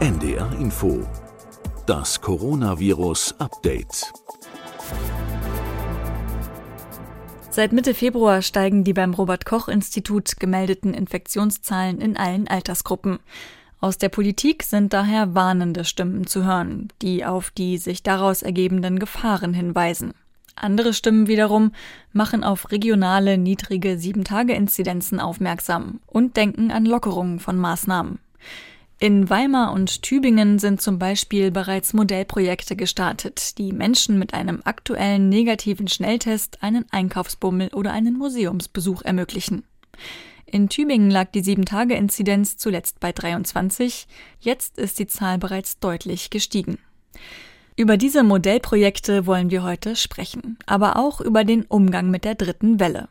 NDR Info. Das Coronavirus Update. Seit Mitte Februar steigen die beim Robert Koch Institut gemeldeten Infektionszahlen in allen Altersgruppen. Aus der Politik sind daher warnende Stimmen zu hören, die auf die sich daraus ergebenden Gefahren hinweisen. Andere Stimmen wiederum machen auf regionale niedrige 7-Tage-Inzidenzen aufmerksam und denken an Lockerungen von Maßnahmen. In Weimar und Tübingen sind zum Beispiel bereits Modellprojekte gestartet, die Menschen mit einem aktuellen negativen Schnelltest einen Einkaufsbummel oder einen Museumsbesuch ermöglichen. In Tübingen lag die 7-Tage-Inzidenz zuletzt bei 23, jetzt ist die Zahl bereits deutlich gestiegen. Über diese Modellprojekte wollen wir heute sprechen, aber auch über den Umgang mit der dritten Welle.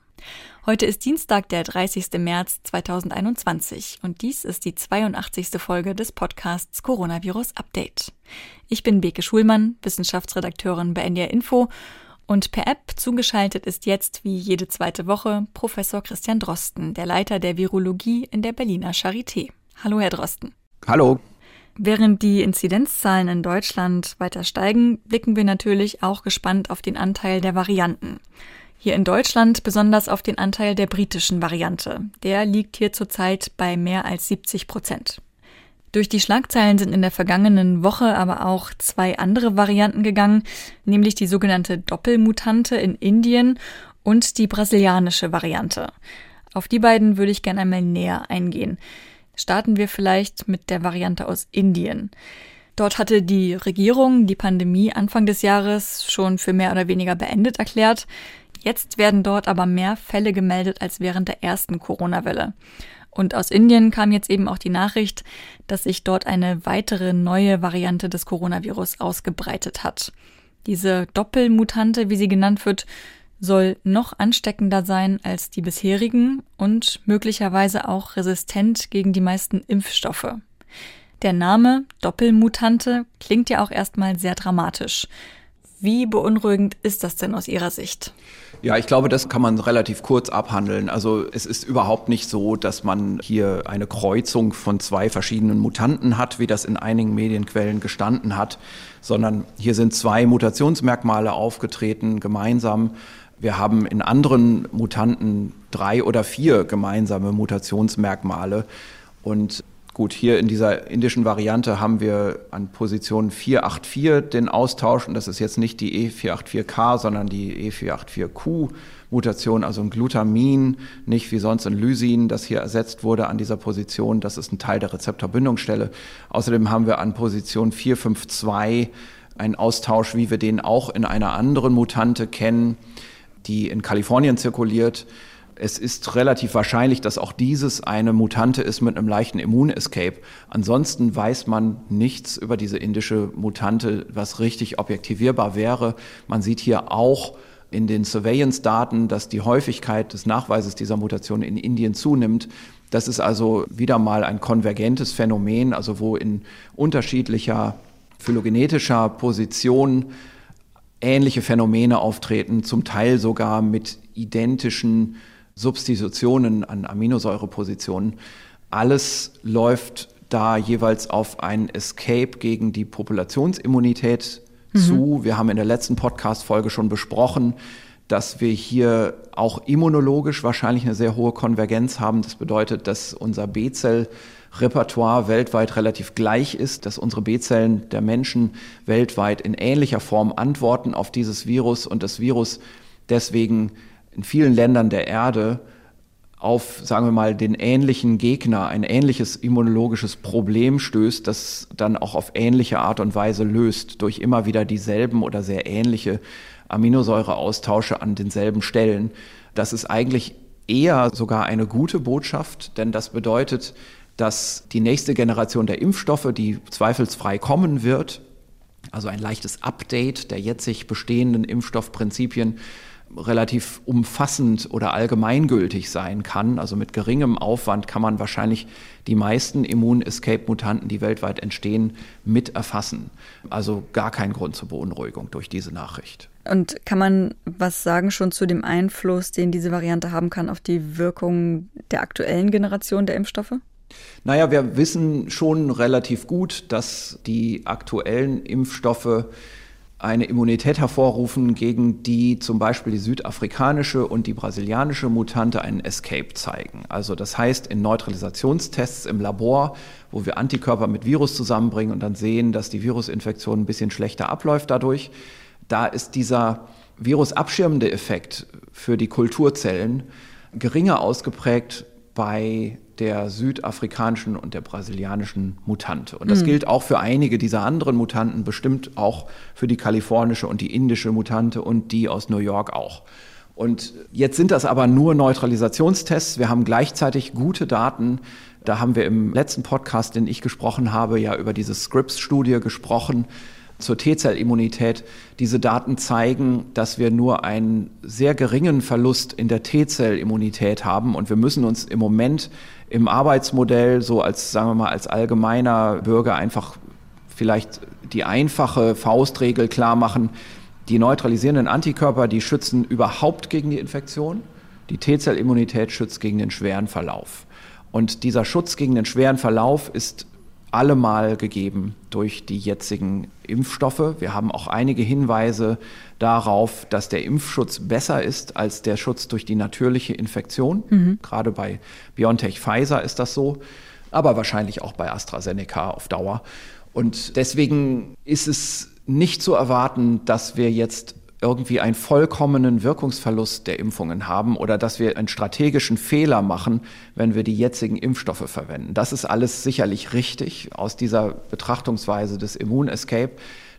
Heute ist Dienstag, der 30. März 2021 und dies ist die 82. Folge des Podcasts Coronavirus Update. Ich bin Beke Schulmann, Wissenschaftsredakteurin bei NDR Info und per App zugeschaltet ist jetzt wie jede zweite Woche Professor Christian Drosten, der Leiter der Virologie in der Berliner Charité. Hallo, Herr Drosten. Hallo. Während die Inzidenzzahlen in Deutschland weiter steigen, blicken wir natürlich auch gespannt auf den Anteil der Varianten. Hier in Deutschland besonders auf den Anteil der britischen Variante. Der liegt hier zurzeit bei mehr als 70 Prozent. Durch die Schlagzeilen sind in der vergangenen Woche aber auch zwei andere Varianten gegangen, nämlich die sogenannte Doppelmutante in Indien und die brasilianische Variante. Auf die beiden würde ich gerne einmal näher eingehen. Starten wir vielleicht mit der Variante aus Indien. Dort hatte die Regierung die Pandemie Anfang des Jahres schon für mehr oder weniger beendet erklärt. Jetzt werden dort aber mehr Fälle gemeldet als während der ersten Corona-Welle. Und aus Indien kam jetzt eben auch die Nachricht, dass sich dort eine weitere neue Variante des Coronavirus ausgebreitet hat. Diese Doppelmutante, wie sie genannt wird, soll noch ansteckender sein als die bisherigen und möglicherweise auch resistent gegen die meisten Impfstoffe. Der Name Doppelmutante klingt ja auch erstmal sehr dramatisch. Wie beunruhigend ist das denn aus Ihrer Sicht? Ja, ich glaube, das kann man relativ kurz abhandeln. Also es ist überhaupt nicht so, dass man hier eine Kreuzung von zwei verschiedenen Mutanten hat, wie das in einigen Medienquellen gestanden hat, sondern hier sind zwei Mutationsmerkmale aufgetreten gemeinsam wir haben in anderen Mutanten drei oder vier gemeinsame Mutationsmerkmale. Und gut, hier in dieser indischen Variante haben wir an Position 484 den Austausch. Und das ist jetzt nicht die E484K, sondern die E484Q. Mutation, also ein Glutamin, nicht wie sonst ein Lysin, das hier ersetzt wurde an dieser Position. Das ist ein Teil der Rezeptorbindungsstelle. Außerdem haben wir an Position 452 einen Austausch, wie wir den auch in einer anderen Mutante kennen die in Kalifornien zirkuliert. Es ist relativ wahrscheinlich, dass auch dieses eine Mutante ist mit einem leichten Immunescape. Ansonsten weiß man nichts über diese indische Mutante, was richtig objektivierbar wäre. Man sieht hier auch in den Surveillance-Daten, dass die Häufigkeit des Nachweises dieser Mutation in Indien zunimmt. Das ist also wieder mal ein konvergentes Phänomen, also wo in unterschiedlicher phylogenetischer Position ähnliche Phänomene auftreten, zum Teil sogar mit identischen Substitutionen an Aminosäurepositionen. Alles läuft da jeweils auf ein Escape gegen die Populationsimmunität mhm. zu. Wir haben in der letzten Podcast-Folge schon besprochen, dass wir hier auch immunologisch wahrscheinlich eine sehr hohe Konvergenz haben. Das bedeutet, dass unser B-Zell Repertoire weltweit relativ gleich ist, dass unsere B-Zellen der Menschen weltweit in ähnlicher Form antworten auf dieses Virus und das Virus deswegen in vielen Ländern der Erde auf, sagen wir mal, den ähnlichen Gegner, ein ähnliches immunologisches Problem stößt, das dann auch auf ähnliche Art und Weise löst, durch immer wieder dieselben oder sehr ähnliche Aminosäureaustausche an denselben Stellen. Das ist eigentlich eher sogar eine gute Botschaft, denn das bedeutet, dass die nächste Generation der Impfstoffe, die zweifelsfrei kommen wird, also ein leichtes Update der jetzig bestehenden Impfstoffprinzipien, relativ umfassend oder allgemeingültig sein kann. Also mit geringem Aufwand kann man wahrscheinlich die meisten Immun-Escape-Mutanten, die weltweit entstehen, mit erfassen. Also gar kein Grund zur Beunruhigung durch diese Nachricht. Und kann man was sagen schon zu dem Einfluss, den diese Variante haben kann auf die Wirkung der aktuellen Generation der Impfstoffe? Naja, wir wissen schon relativ gut, dass die aktuellen Impfstoffe eine Immunität hervorrufen, gegen die zum Beispiel die südafrikanische und die brasilianische Mutante einen Escape zeigen. Also das heißt, in Neutralisationstests im Labor, wo wir Antikörper mit Virus zusammenbringen und dann sehen, dass die Virusinfektion ein bisschen schlechter abläuft dadurch, da ist dieser virusabschirmende Effekt für die Kulturzellen geringer ausgeprägt bei der südafrikanischen und der brasilianischen Mutante. Und das mhm. gilt auch für einige dieser anderen Mutanten, bestimmt auch für die kalifornische und die indische Mutante und die aus New York auch. Und jetzt sind das aber nur Neutralisationstests. Wir haben gleichzeitig gute Daten. Da haben wir im letzten Podcast, den ich gesprochen habe, ja über diese Scripps-Studie gesprochen zur T-Zellimmunität. Diese Daten zeigen, dass wir nur einen sehr geringen Verlust in der T-Zellimmunität haben und wir müssen uns im Moment im Arbeitsmodell so als, sagen wir mal, als allgemeiner Bürger einfach vielleicht die einfache Faustregel klar machen. Die neutralisierenden Antikörper, die schützen überhaupt gegen die Infektion. Die T-Zellimmunität schützt gegen den schweren Verlauf. Und dieser Schutz gegen den schweren Verlauf ist allemal gegeben durch die jetzigen Impfstoffe. Wir haben auch einige Hinweise darauf, dass der Impfschutz besser ist als der Schutz durch die natürliche Infektion. Mhm. Gerade bei BioNTech Pfizer ist das so, aber wahrscheinlich auch bei AstraZeneca auf Dauer. Und deswegen ist es nicht zu erwarten, dass wir jetzt irgendwie einen vollkommenen Wirkungsverlust der Impfungen haben oder dass wir einen strategischen Fehler machen, wenn wir die jetzigen Impfstoffe verwenden. Das ist alles sicherlich richtig aus dieser Betrachtungsweise des Immunescape.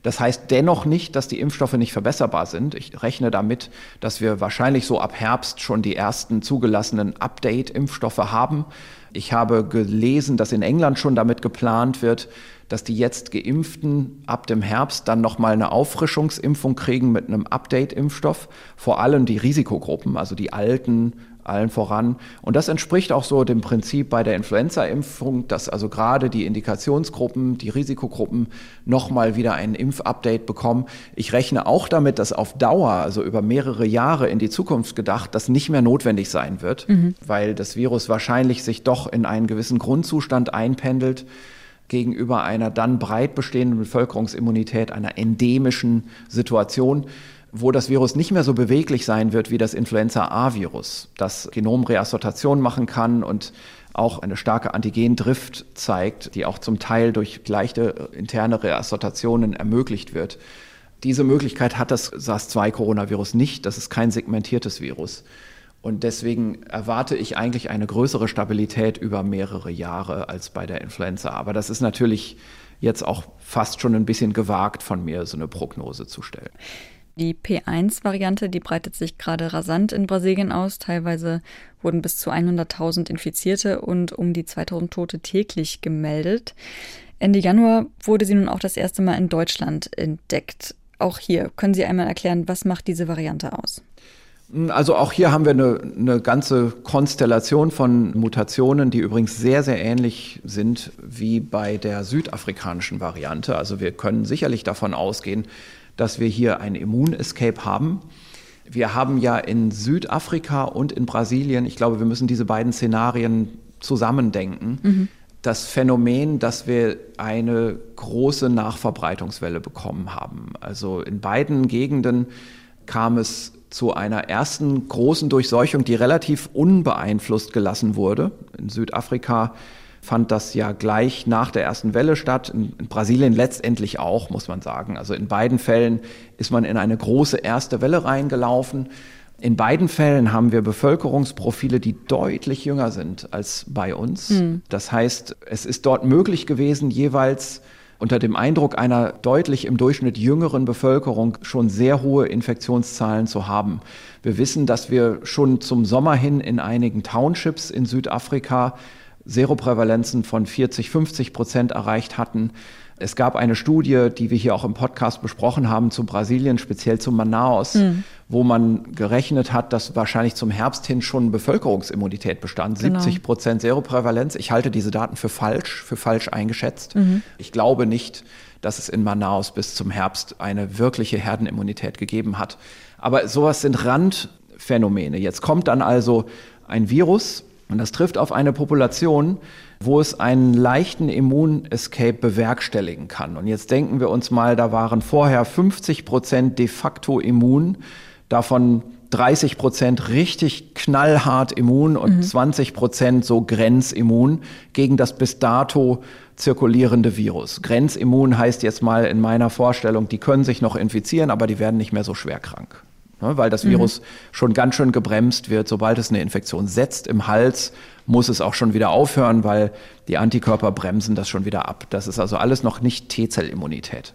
Das heißt dennoch nicht, dass die Impfstoffe nicht verbesserbar sind. Ich rechne damit, dass wir wahrscheinlich so ab Herbst schon die ersten zugelassenen Update-Impfstoffe haben. Ich habe gelesen, dass in England schon damit geplant wird, dass die jetzt geimpften ab dem Herbst dann nochmal eine Auffrischungsimpfung kriegen mit einem Update-Impfstoff. Vor allem die Risikogruppen, also die alten, allen voran. Und das entspricht auch so dem Prinzip bei der Influenza-Impfung, dass also gerade die Indikationsgruppen, die Risikogruppen nochmal wieder ein Impfupdate bekommen. Ich rechne auch damit, dass auf Dauer, also über mehrere Jahre in die Zukunft gedacht, das nicht mehr notwendig sein wird, mhm. weil das Virus wahrscheinlich sich doch in einen gewissen Grundzustand einpendelt gegenüber einer dann breit bestehenden Bevölkerungsimmunität, einer endemischen Situation, wo das Virus nicht mehr so beweglich sein wird wie das Influenza-A-Virus, das Genomreassortation machen kann und auch eine starke Antigendrift zeigt, die auch zum Teil durch leichte interne Reassortationen ermöglicht wird. Diese Möglichkeit hat das SARS-2-Coronavirus nicht. Das ist kein segmentiertes Virus. Und deswegen erwarte ich eigentlich eine größere Stabilität über mehrere Jahre als bei der Influenza. Aber das ist natürlich jetzt auch fast schon ein bisschen gewagt von mir, so eine Prognose zu stellen. Die P1-Variante, die breitet sich gerade rasant in Brasilien aus. Teilweise wurden bis zu 100.000 Infizierte und um die 2.000 Tote täglich gemeldet. Ende Januar wurde sie nun auch das erste Mal in Deutschland entdeckt. Auch hier können Sie einmal erklären, was macht diese Variante aus? Also auch hier haben wir eine, eine, ganze Konstellation von Mutationen, die übrigens sehr, sehr ähnlich sind wie bei der südafrikanischen Variante. Also wir können sicherlich davon ausgehen, dass wir hier ein Immunescape haben. Wir haben ja in Südafrika und in Brasilien, ich glaube, wir müssen diese beiden Szenarien zusammendenken, mhm. das Phänomen, dass wir eine große Nachverbreitungswelle bekommen haben. Also in beiden Gegenden kam es zu einer ersten großen Durchseuchung, die relativ unbeeinflusst gelassen wurde. In Südafrika fand das ja gleich nach der ersten Welle statt, in, in, Brasilien letztendlich auch, muss man sagen. Also in beiden Fällen ist man in eine große erste Welle reingelaufen. In beiden Fällen haben wir Bevölkerungsprofile, die deutlich jünger sind als bei uns. Mhm. Das heißt, es ist dort möglich gewesen, jeweils unter dem Eindruck einer deutlich im Durchschnitt jüngeren Bevölkerung schon sehr hohe Infektionszahlen zu haben. Wir wissen, dass wir schon zum Sommer hin in einigen Townships in Südafrika Seroprävalenzen von 40, 50 Prozent erreicht hatten. Es gab eine Studie, die wir hier auch im Podcast besprochen haben, zu Brasilien, speziell zu Manaus, mhm. Wo man gerechnet hat, dass wahrscheinlich zum Herbst hin schon Bevölkerungsimmunität bestand. Genau. 70 Prozent Seroprävalenz. Ich halte diese Daten für falsch, für falsch eingeschätzt. Mhm. Ich glaube nicht, dass es in Manaus bis zum Herbst eine wirkliche Herdenimmunität gegeben hat. Aber sowas sind Randphänomene. Jetzt kommt dann also ein Virus, Und das trifft auf eine Population, wo es einen leichten Immunescape bewerkstelligen kann. Und jetzt denken wir uns mal, da waren vorher 50 Prozent de facto immun, davon 30 Prozent richtig knallhart immun und mhm. 20 Prozent so grenzimmun gegen das bis dato zirkulierende Virus. Grenzimmun heißt jetzt mal in meiner Vorstellung, die können sich noch infizieren, aber die werden nicht mehr so schwer krank. Ne, weil das mhm. Virus schon ganz schön gebremst wird. Sobald es eine Infektion setzt im Hals, muss es auch schon wieder aufhören, weil die Antikörper bremsen das schon wieder ab. Das ist also alles noch nicht T-Zellimmunität.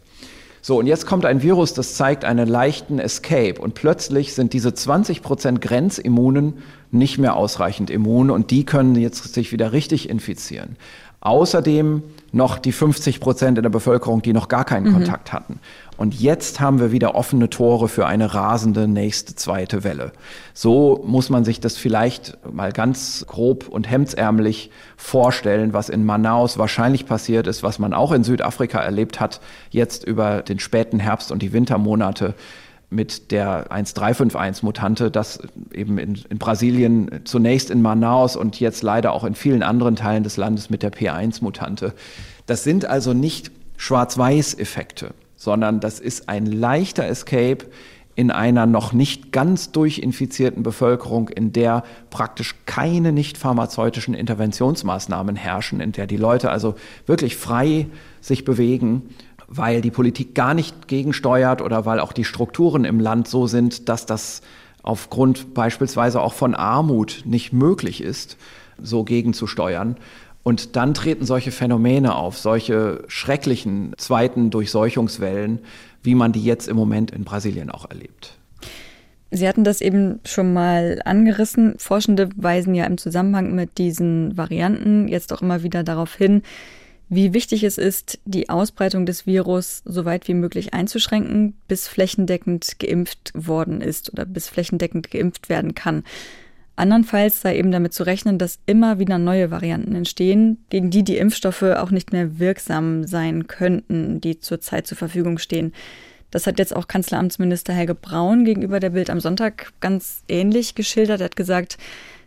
So, und jetzt kommt ein Virus, das zeigt einen leichten Escape und plötzlich sind diese 20 Prozent Grenzimmunen nicht mehr ausreichend immun und die können jetzt sich wieder richtig infizieren. Außerdem noch die 50 Prozent in der Bevölkerung, die noch gar keinen mhm. Kontakt hatten. Und jetzt haben wir wieder offene Tore für eine rasende nächste zweite Welle. So muss man sich das vielleicht mal ganz grob und hemdsärmlich vorstellen, was in Manaus wahrscheinlich passiert ist, was man auch in Südafrika erlebt hat, jetzt über den späten Herbst und die Wintermonate mit der 1351-Mutante, das eben in, in, Brasilien zunächst in Manaus und jetzt leider auch in vielen anderen Teilen des Landes mit der P1-Mutante. Das sind also nicht Schwarz-Weiß-Effekte sondern das ist ein leichter Escape in einer noch nicht ganz durchinfizierten Bevölkerung, in der praktisch keine nicht pharmazeutischen Interventionsmaßnahmen herrschen, in der die Leute also wirklich frei sich bewegen, weil die Politik gar nicht gegensteuert oder weil auch die Strukturen im Land so sind, dass das aufgrund beispielsweise auch von Armut nicht möglich ist, so gegenzusteuern. Und dann treten solche Phänomene auf, solche schrecklichen zweiten Durchseuchungswellen, wie man die jetzt im Moment in Brasilien auch erlebt. Sie hatten das eben schon mal angerissen. Forschende weisen ja im Zusammenhang mit diesen Varianten jetzt auch immer wieder darauf hin, wie wichtig es ist, die Ausbreitung des Virus so weit wie möglich einzuschränken, bis flächendeckend geimpft worden ist oder bis flächendeckend geimpft werden kann. Andernfalls sei eben damit zu rechnen, dass immer wieder neue Varianten entstehen, gegen die die Impfstoffe auch nicht mehr wirksam sein könnten, die zurzeit zur Verfügung stehen. Das hat jetzt auch Kanzleramtsminister Helge Braun gegenüber der Bild am Sonntag ganz ähnlich geschildert. Er hat gesagt,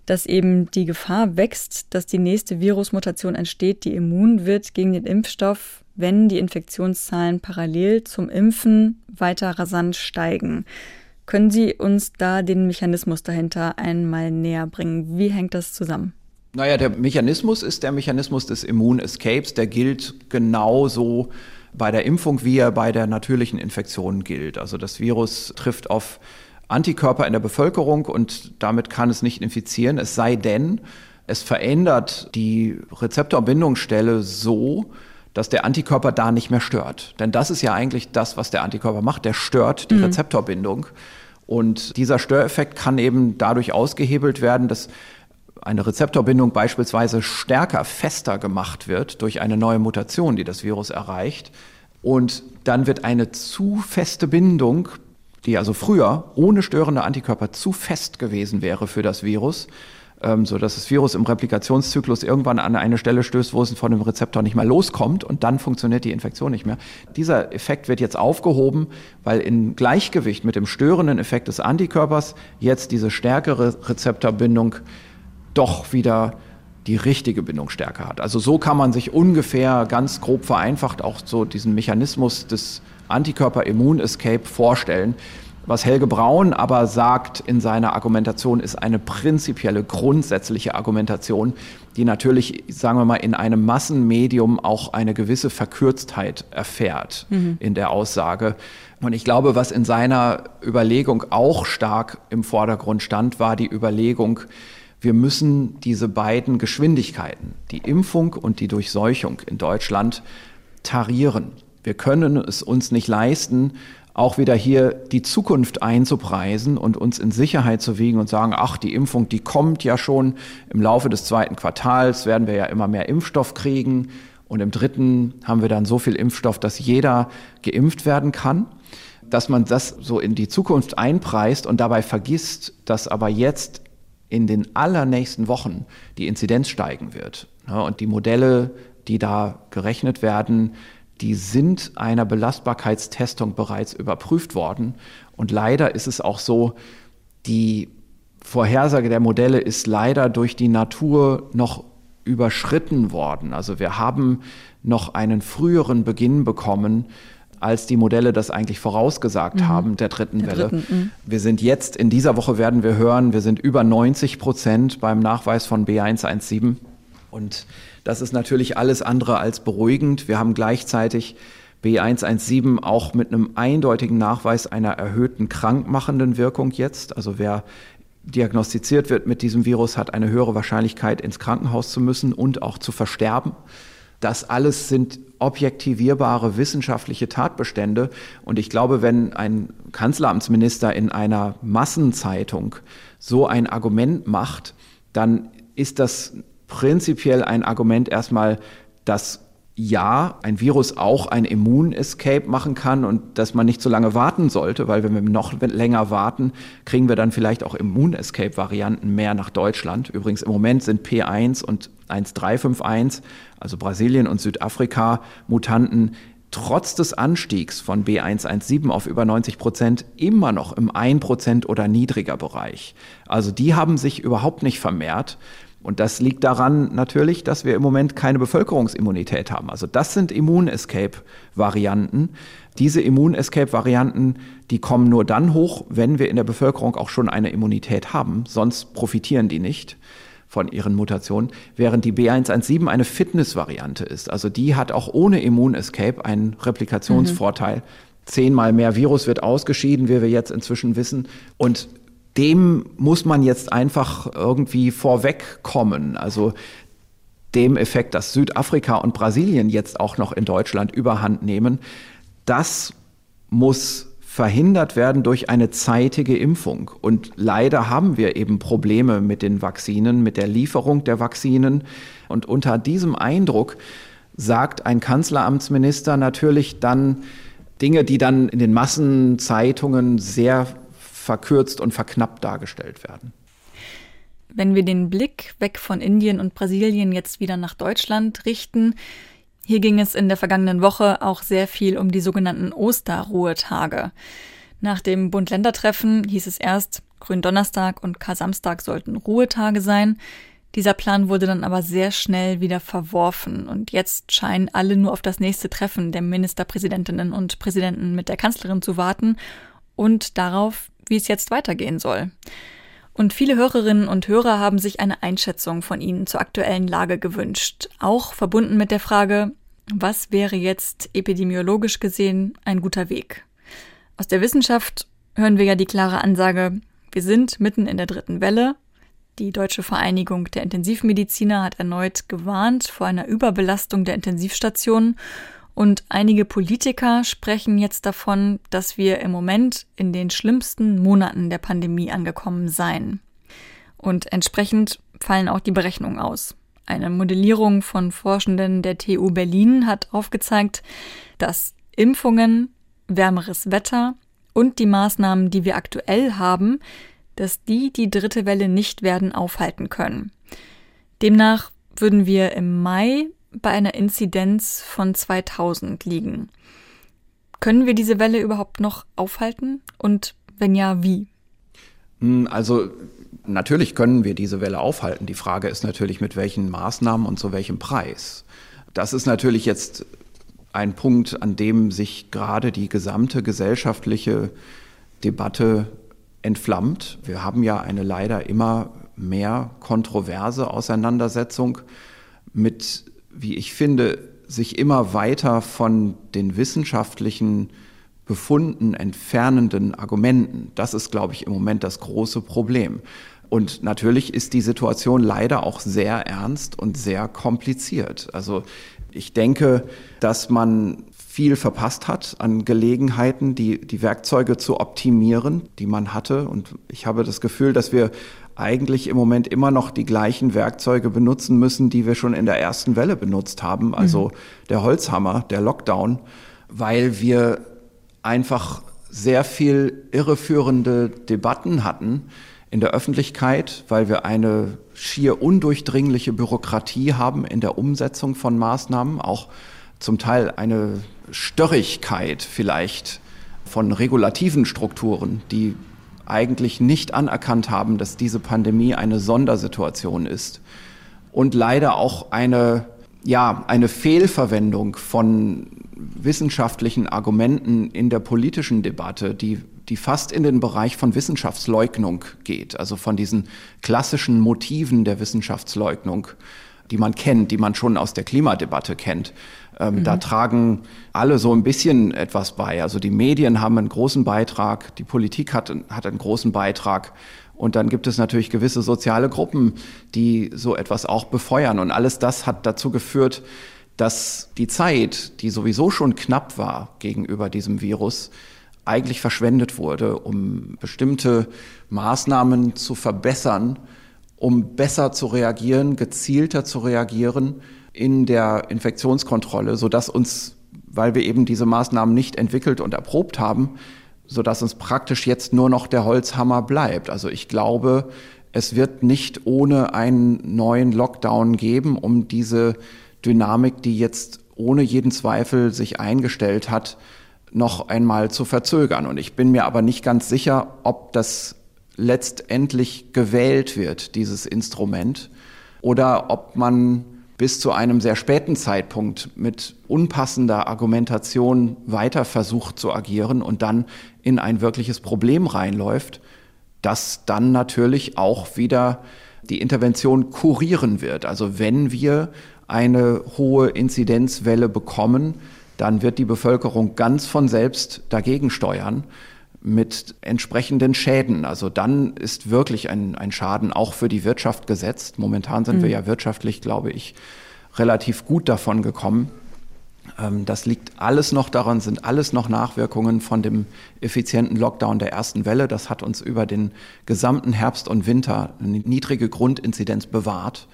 dass eben die Gefahr wächst, dass die nächste Virusmutation entsteht, die immun wird gegen den Impfstoff, wenn die Infektionszahlen parallel zum Impfen weiter rasant steigen. Können Sie uns da den Mechanismus dahinter einmal näher bringen? Wie hängt das zusammen? Naja, der Mechanismus ist der Mechanismus des Immun-Escapes. Der gilt genauso bei der Impfung, wie er bei der natürlichen Infektion gilt. Also das Virus trifft auf Antikörper in der Bevölkerung und damit kann es nicht infizieren, es sei denn, es verändert die Rezeptorbindungsstelle so, dass der Antikörper da nicht mehr stört. Denn das ist ja eigentlich das, was der Antikörper macht. Der stört die mhm. Rezeptorbindung. Und dieser Störeffekt kann eben dadurch ausgehebelt werden, dass eine Rezeptorbindung beispielsweise stärker, fester gemacht wird durch eine neue Mutation, die das Virus erreicht. Und dann wird eine zu feste Bindung, die also früher ohne störende Antikörper zu fest gewesen wäre für das Virus, ähm, so dass das Virus im Replikationszyklus irgendwann an eine Stelle stößt, wo es von dem Rezeptor nicht mehr loskommt und dann funktioniert die Infektion nicht mehr. Dieser Effekt wird jetzt aufgehoben, weil in Gleichgewicht mit dem störenden Effekt des Antikörpers jetzt diese stärkere Rezeptorbindung doch wieder die richtige Bindungsstärke hat. Also so kann man sich ungefähr ganz grob vereinfacht auch so diesen Mechanismus des Antikörper-Immun-Escape vorstellen. Was Helge Braun aber sagt in seiner Argumentation, ist eine prinzipielle, grundsätzliche Argumentation, die natürlich, sagen wir mal, in einem Massenmedium auch eine gewisse Verkürztheit erfährt mhm. in der Aussage. Und ich glaube, was in seiner Überlegung auch stark im Vordergrund stand, war die Überlegung, wir müssen diese beiden Geschwindigkeiten, die Impfung und die Durchseuchung in Deutschland, tarieren. Wir können es uns nicht leisten, auch wieder hier die Zukunft einzupreisen und uns in Sicherheit zu wiegen und sagen, ach, die Impfung, die kommt ja schon im Laufe des zweiten Quartals, werden wir ja immer mehr Impfstoff kriegen. Und im dritten haben wir dann so viel Impfstoff, dass jeder geimpft werden kann. Dass man das so in die Zukunft einpreist und dabei vergisst, dass aber jetzt in den allernächsten Wochen die Inzidenz steigen wird. Und die Modelle, die da gerechnet werden, die sind einer Belastbarkeitstestung bereits überprüft worden. Und leider ist es auch so, die Vorhersage der Modelle ist leider durch die Natur noch überschritten worden. Also wir haben noch einen früheren Beginn bekommen, als die Modelle das eigentlich vorausgesagt mhm. haben, der dritten der Welle. Dritten, mhm. wir sind jetzt, in dieser Woche werden wir hören, wir sind über 90 Prozent beim Nachweis von B117. Und das ist natürlich alles andere als beruhigend. Wir haben gleichzeitig B117 auch mit einem eindeutigen Nachweis einer erhöhten krankmachenden Wirkung jetzt. Also wer diagnostiziert wird mit diesem Virus, hat eine höhere Wahrscheinlichkeit, ins Krankenhaus zu müssen und auch zu versterben. Das alles sind objektivierbare wissenschaftliche Tatbestände. Und ich glaube, wenn ein Kanzleramtsminister in einer Massenzeitung so ein Argument macht, dann ist das prinzipiell ein Argument erstmal, das ja, ein Virus auch ein Immun-Escape machen kann und dass man nicht so lange warten sollte, weil wenn wir noch länger warten, kriegen wir dann vielleicht auch Immun-Escape-Varianten mehr nach Deutschland. Übrigens im Moment sind P1 und 1351, also Brasilien und Südafrika, Mutanten trotz des Anstiegs von B117 auf über 90 Prozent immer noch im 1 Prozent oder niedriger Bereich. Also die haben sich überhaupt nicht vermehrt. Und das liegt daran natürlich, dass wir im Moment keine Bevölkerungsimmunität haben. Also das sind Immun-Escape-Varianten. Diese Immun-Escape-Varianten, die kommen nur dann hoch, wenn wir in der Bevölkerung auch schon eine Immunität haben. Sonst profitieren die nicht von ihren Mutationen, während die B117 eine Fitness-Variante ist. Also die hat auch ohne Immun-Escape einen Replikationsvorteil. Mhm. Zehnmal mehr Virus wird ausgeschieden, wie wir jetzt inzwischen wissen. Und dem muss man jetzt einfach irgendwie vorwegkommen. Also dem Effekt, dass Südafrika und Brasilien jetzt auch noch in Deutschland überhand nehmen, das muss verhindert werden durch eine zeitige Impfung. Und leider haben wir eben Probleme mit den Vakzinen, mit der Lieferung der Vakzinen. Und unter diesem Eindruck sagt ein Kanzleramtsminister natürlich dann Dinge, die dann in den Massenzeitungen sehr verkürzt und verknappt dargestellt werden. Wenn wir den Blick weg von Indien und Brasilien jetzt wieder nach Deutschland richten, hier ging es in der vergangenen Woche auch sehr viel um die sogenannten Osterruhetage. Nach dem Bund-Länder-Treffen hieß es erst, Gründonnerstag und Kar-Samstag sollten Ruhetage sein. Dieser Plan wurde dann aber sehr schnell wieder verworfen und jetzt scheinen alle nur auf das nächste Treffen der Ministerpräsidentinnen und Präsidenten mit der Kanzlerin zu warten und darauf, wie es jetzt weitergehen soll. Und viele Hörerinnen und Hörer haben sich eine Einschätzung von Ihnen zur aktuellen Lage gewünscht, auch verbunden mit der Frage, was wäre jetzt epidemiologisch gesehen ein guter Weg? Aus der Wissenschaft hören wir ja die klare Ansage, wir sind mitten in der dritten Welle. Die Deutsche Vereinigung der Intensivmediziner hat erneut gewarnt vor einer Überbelastung der Intensivstationen und einige Politiker sprechen jetzt davon, dass wir im Moment in den schlimmsten Monaten der Pandemie angekommen seien. Und entsprechend fallen auch die Berechnungen aus. Eine Modellierung von Forschenden der TU Berlin hat aufgezeigt, dass Impfungen, wärmeres Wetter und die Maßnahmen, die wir aktuell haben, dass die die dritte Welle nicht werden aufhalten können. Demnach würden wir im Mai bei einer Inzidenz von 2000 liegen. Können wir diese Welle überhaupt noch aufhalten? Und wenn ja, wie? Hm, also natürlich können wir diese Welle aufhalten. Die Frage ist natürlich, mit welchen Maßnahmen und zu welchem Preis. Das ist natürlich jetzt ein Punkt, an dem sich gerade die gesamte gesellschaftliche Debatte entflammt. Wir haben ja eine leider immer mehr kontroverse Auseinandersetzung mit wie ich finde, sich immer weiter von den wissenschaftlichen Befunden entfernenden Argumenten. Das ist, glaube ich, im Moment das große Problem. Und natürlich ist die Situation leider auch sehr ernst und sehr kompliziert. Also ich denke, dass man viel verpasst hat an Gelegenheiten, die, die Werkzeuge zu optimieren, die man hatte. Und ich habe das Gefühl, dass wir eigentlich im Moment immer noch die gleichen Werkzeuge benutzen müssen, die wir schon in der ersten Welle benutzt haben. Also mhm. der Holzhammer, der Lockdown, weil wir einfach sehr viel irreführende Debatten hatten in der Öffentlichkeit, weil wir eine schier undurchdringliche Bürokratie haben in der Umsetzung von Maßnahmen, auch zum Teil eine Störrigkeit vielleicht von regulativen Strukturen, die eigentlich nicht anerkannt haben, dass diese Pandemie eine Sondersituation ist und leider auch eine, ja, eine Fehlverwendung von wissenschaftlichen Argumenten in der politischen Debatte, die die fast in den Bereich von Wissenschaftsleugnung geht, also von diesen klassischen Motiven der Wissenschaftsleugnung, die man kennt, die man schon aus der Klimadebatte kennt. Ähm, mhm. Da tragen alle so ein bisschen etwas bei. Also die Medien haben einen großen Beitrag, die Politik hat, hat einen großen Beitrag. Und dann gibt es natürlich gewisse soziale Gruppen, die so etwas auch befeuern. Und alles das hat dazu geführt, dass die Zeit, die sowieso schon knapp war gegenüber diesem Virus, eigentlich verschwendet wurde, um bestimmte Maßnahmen zu verbessern, um besser zu reagieren, gezielter zu reagieren in der Infektionskontrolle, sodass uns, weil wir eben diese Maßnahmen nicht entwickelt und erprobt haben, sodass uns praktisch jetzt nur noch der Holzhammer bleibt. Also ich glaube, es wird nicht ohne einen neuen Lockdown geben, um diese Dynamik, die jetzt ohne jeden Zweifel sich eingestellt hat, noch einmal zu verzögern. Und ich bin mir aber nicht ganz sicher, ob das letztendlich gewählt wird, dieses Instrument, oder ob man bis zu einem sehr späten Zeitpunkt mit unpassender Argumentation weiter versucht zu agieren und dann in ein wirkliches Problem reinläuft, das dann natürlich auch wieder die Intervention kurieren wird. Also wenn wir eine hohe Inzidenzwelle bekommen, dann wird die Bevölkerung ganz von selbst dagegen steuern mit entsprechenden Schäden. Also dann ist wirklich ein, ein Schaden auch für die Wirtschaft gesetzt. Momentan sind mhm. wir ja wirtschaftlich, glaube ich, relativ gut davon gekommen. Ähm, das liegt alles noch daran, sind alles noch Nachwirkungen von dem effizienten Lockdown der ersten Welle. Das hat uns über den gesamten Herbst und Winter eine niedrige Grundinzidenz bewahrt,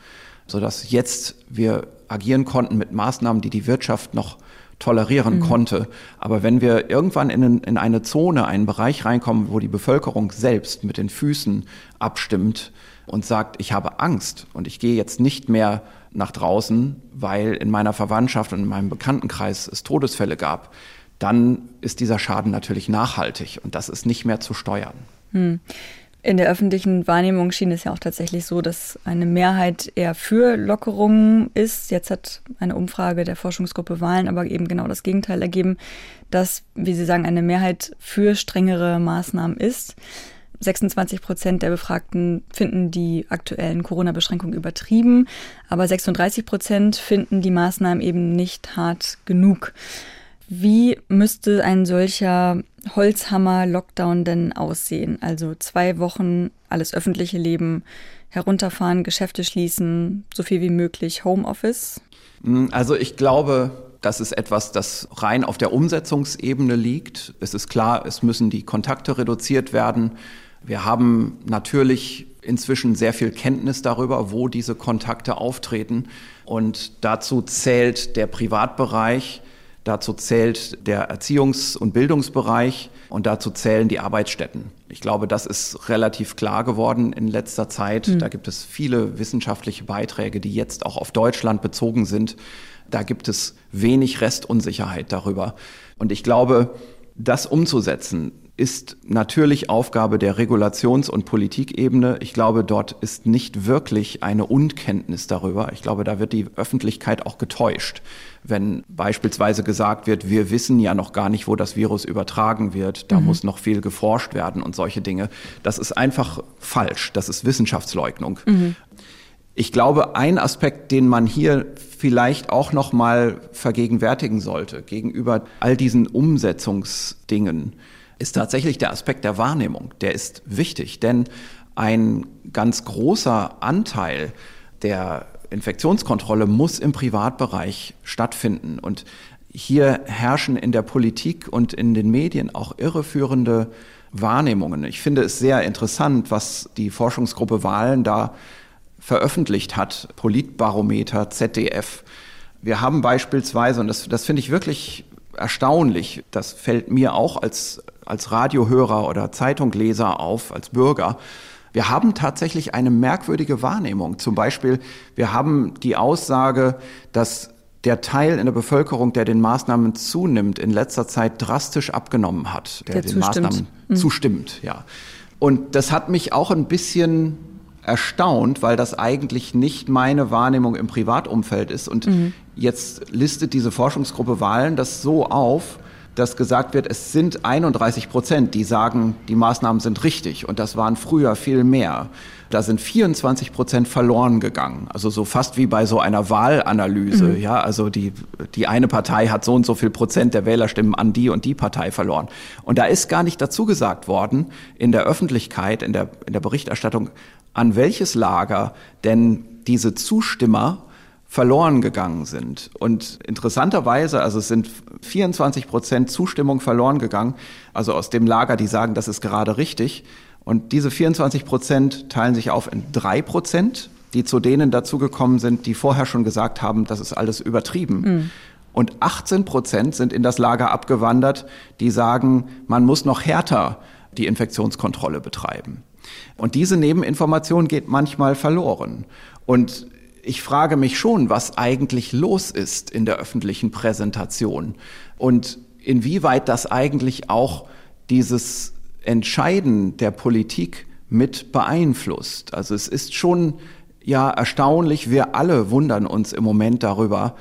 sodass jetzt wir agieren konnten mit Maßnahmen, die die Wirtschaft noch tolerieren mhm. konnte. Aber wenn wir irgendwann in, in eine Zone, einen Bereich reinkommen, wo die Bevölkerung selbst mit den Füßen abstimmt und sagt, ich habe Angst und ich gehe jetzt nicht mehr nach draußen, weil in meiner Verwandtschaft und in meinem Bekanntenkreis es Todesfälle gab, dann ist dieser Schaden natürlich nachhaltig und das ist nicht mehr zu steuern. Hm. In der öffentlichen Wahrnehmung schien es ja auch tatsächlich so, dass eine Mehrheit eher für Lockerungen ist. Jetzt hat eine Umfrage der Forschungsgruppe Wahlen aber eben genau das Gegenteil ergeben, dass, wie Sie sagen, eine Mehrheit für strengere Maßnahmen ist. 26 Prozent der Befragten finden die aktuellen Corona-Beschränkungen übertrieben, aber 36 Prozent finden die Maßnahmen eben nicht hart genug. Wie müsste ein solcher Holzhammer-Lockdown denn aussehen? Also zwei Wochen alles öffentliche Leben herunterfahren, Geschäfte schließen, so viel wie möglich Homeoffice? Hm, also ich glaube, das ist etwas, das rein auf der Umsetzungsebene liegt. Es ist klar, es müssen die Kontakte reduziert werden. Wir haben natürlich inzwischen sehr viel Kenntnis darüber, wo diese Kontakte auftreten. Und dazu zählt der Privatbereich, Dazu zählt der Erziehungs- und Bildungsbereich und dazu zählen die Arbeitsstätten. Ich glaube, das ist relativ klar geworden in letzter Zeit. Mhm. Da gibt es viele wissenschaftliche Beiträge, die jetzt auch auf Deutschland bezogen sind. Da gibt es wenig Restunsicherheit darüber. Und ich glaube, das umzusetzen, ist natürlich Aufgabe der Regulations- und Politikebene. Ich glaube, dort ist nicht wirklich eine Unkenntnis darüber. Ich glaube, da wird die Öffentlichkeit auch getäuscht, wenn beispielsweise gesagt wird, wir wissen ja noch gar nicht, wo das Virus übertragen wird, da mhm. muss noch viel geforscht werden und solche Dinge. Das ist einfach falsch. Das ist Wissenschaftsleugnung. Mhm. Ich glaube, ein Aspekt, den man hier vielleicht auch noch mal vergegenwärtigen sollte gegenüber all diesen Umsetzungsdingen, ist tatsächlich der Aspekt der Wahrnehmung. Der ist wichtig, denn ein ganz großer Anteil der Infektionskontrolle muss im Privatbereich stattfinden. Und hier herrschen in der Politik und in den Medien auch irreführende Wahrnehmungen. Ich finde es sehr interessant, was die Forschungsgruppe Wahlen da veröffentlicht hat, Politbarometer, ZDF. Wir haben beispielsweise, und das, das finde ich wirklich erstaunlich, das fällt mir auch als als Radiohörer oder Zeitungleser auf, als Bürger. Wir haben tatsächlich eine merkwürdige Wahrnehmung. Zum Beispiel, wir haben die Aussage, dass der Teil in der Bevölkerung, der den Maßnahmen zunimmt, in letzter Zeit drastisch abgenommen hat, der, der den zustimmt. Maßnahmen mhm. zustimmt, ja. Und das hat mich auch ein bisschen erstaunt, weil das eigentlich nicht meine Wahrnehmung im Privatumfeld ist. Und mhm. jetzt listet diese Forschungsgruppe Wahlen das so auf, dass gesagt wird, es sind 31 Prozent, die sagen, die Maßnahmen sind richtig. Und das waren früher viel mehr. Da sind 24 Prozent verloren gegangen. Also so fast wie bei so einer Wahlanalyse. Mhm. Ja, also die, die eine Partei hat so und so viel Prozent der Wählerstimmen an die und die Partei verloren. Und da ist gar nicht dazu gesagt worden in der Öffentlichkeit, in der, in der Berichterstattung, an welches Lager denn diese Zustimmer verloren gegangen sind. Und interessanterweise, also es sind 24 Prozent Zustimmung verloren gegangen, also aus dem Lager, die sagen, das ist gerade richtig. Und diese 24 Prozent teilen sich auf in drei Prozent, die zu denen dazugekommen sind, die vorher schon gesagt haben, das ist alles übertrieben. Mhm. Und 18 Prozent sind in das Lager abgewandert, die sagen, man muss noch härter die Infektionskontrolle betreiben. Und diese Nebeninformation geht manchmal verloren. Und ich frage mich schon, was eigentlich los ist in der öffentlichen Präsentation und inwieweit das eigentlich auch dieses Entscheiden der Politik mit beeinflusst. Also es ist schon ja erstaunlich, wir alle wundern uns im Moment darüber,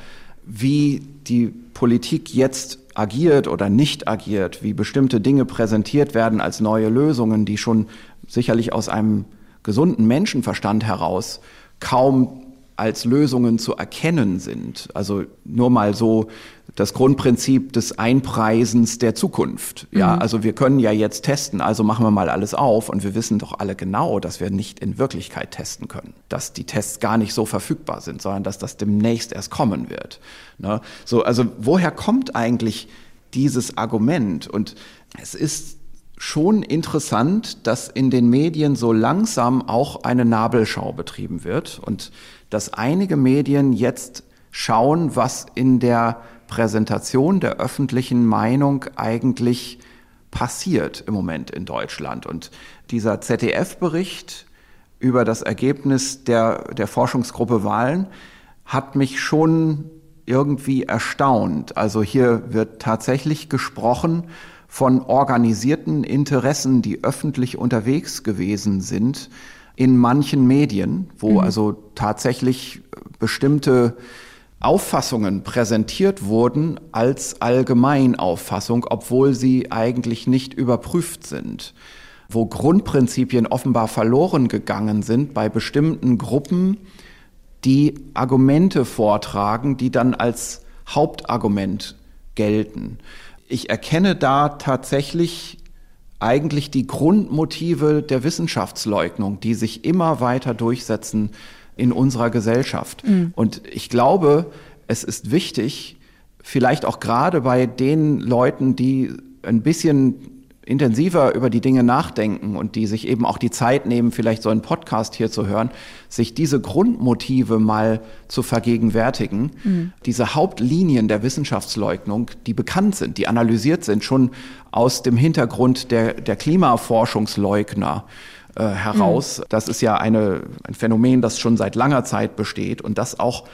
wie die Politik jetzt agiert oder nicht agiert, wie bestimmte Dinge präsentiert werden als neue Lösungen, die schon sicherlich aus einem gesunden Menschenverstand heraus kaum als Lösungen zu erkennen sind. Also nur mal so das Grundprinzip des Einpreisens der Zukunft. Ja, mhm. also wir können ja jetzt testen, also machen wir mal alles auf und wir wissen doch alle genau, dass wir nicht in Wirklichkeit testen können, dass die Tests gar nicht so verfügbar sind, sondern dass das demnächst erst kommen wird. Ne? So, also woher kommt eigentlich dieses Argument? Und es ist schon interessant, dass in den Medien so langsam auch eine Nabelschau betrieben wird und dass einige Medien jetzt schauen, was in der Präsentation der öffentlichen Meinung eigentlich passiert im Moment in Deutschland. Und dieser ZDF-Bericht über das Ergebnis der, der Forschungsgruppe Wahlen hat mich schon irgendwie erstaunt. Also hier wird tatsächlich gesprochen von organisierten Interessen, die öffentlich unterwegs gewesen sind in manchen Medien, wo mhm. also tatsächlich bestimmte Auffassungen präsentiert wurden als Allgemeinauffassung, obwohl sie eigentlich nicht überprüft sind, wo Grundprinzipien offenbar verloren gegangen sind bei bestimmten Gruppen, die Argumente vortragen, die dann als Hauptargument gelten ich erkenne da tatsächlich eigentlich die Grundmotive der Wissenschaftsleugnung, die sich immer weiter durchsetzen in unserer Gesellschaft. Mhm. Und ich glaube, es ist wichtig, vielleicht auch gerade bei den Leuten, die ein bisschen intensiver über die Dinge nachdenken und die sich eben auch die Zeit nehmen, vielleicht so einen Podcast hier zu hören, sich diese Grundmotive mal zu vergegenwärtigen, mhm. diese Hauptlinien der Wissenschaftsleugnung, die bekannt sind, die analysiert sind, schon aus dem Hintergrund der, der Klimaforschungsleugner äh, heraus. Mhm. Das ist ja eine, ein Phänomen, das schon seit langer Zeit besteht und das auch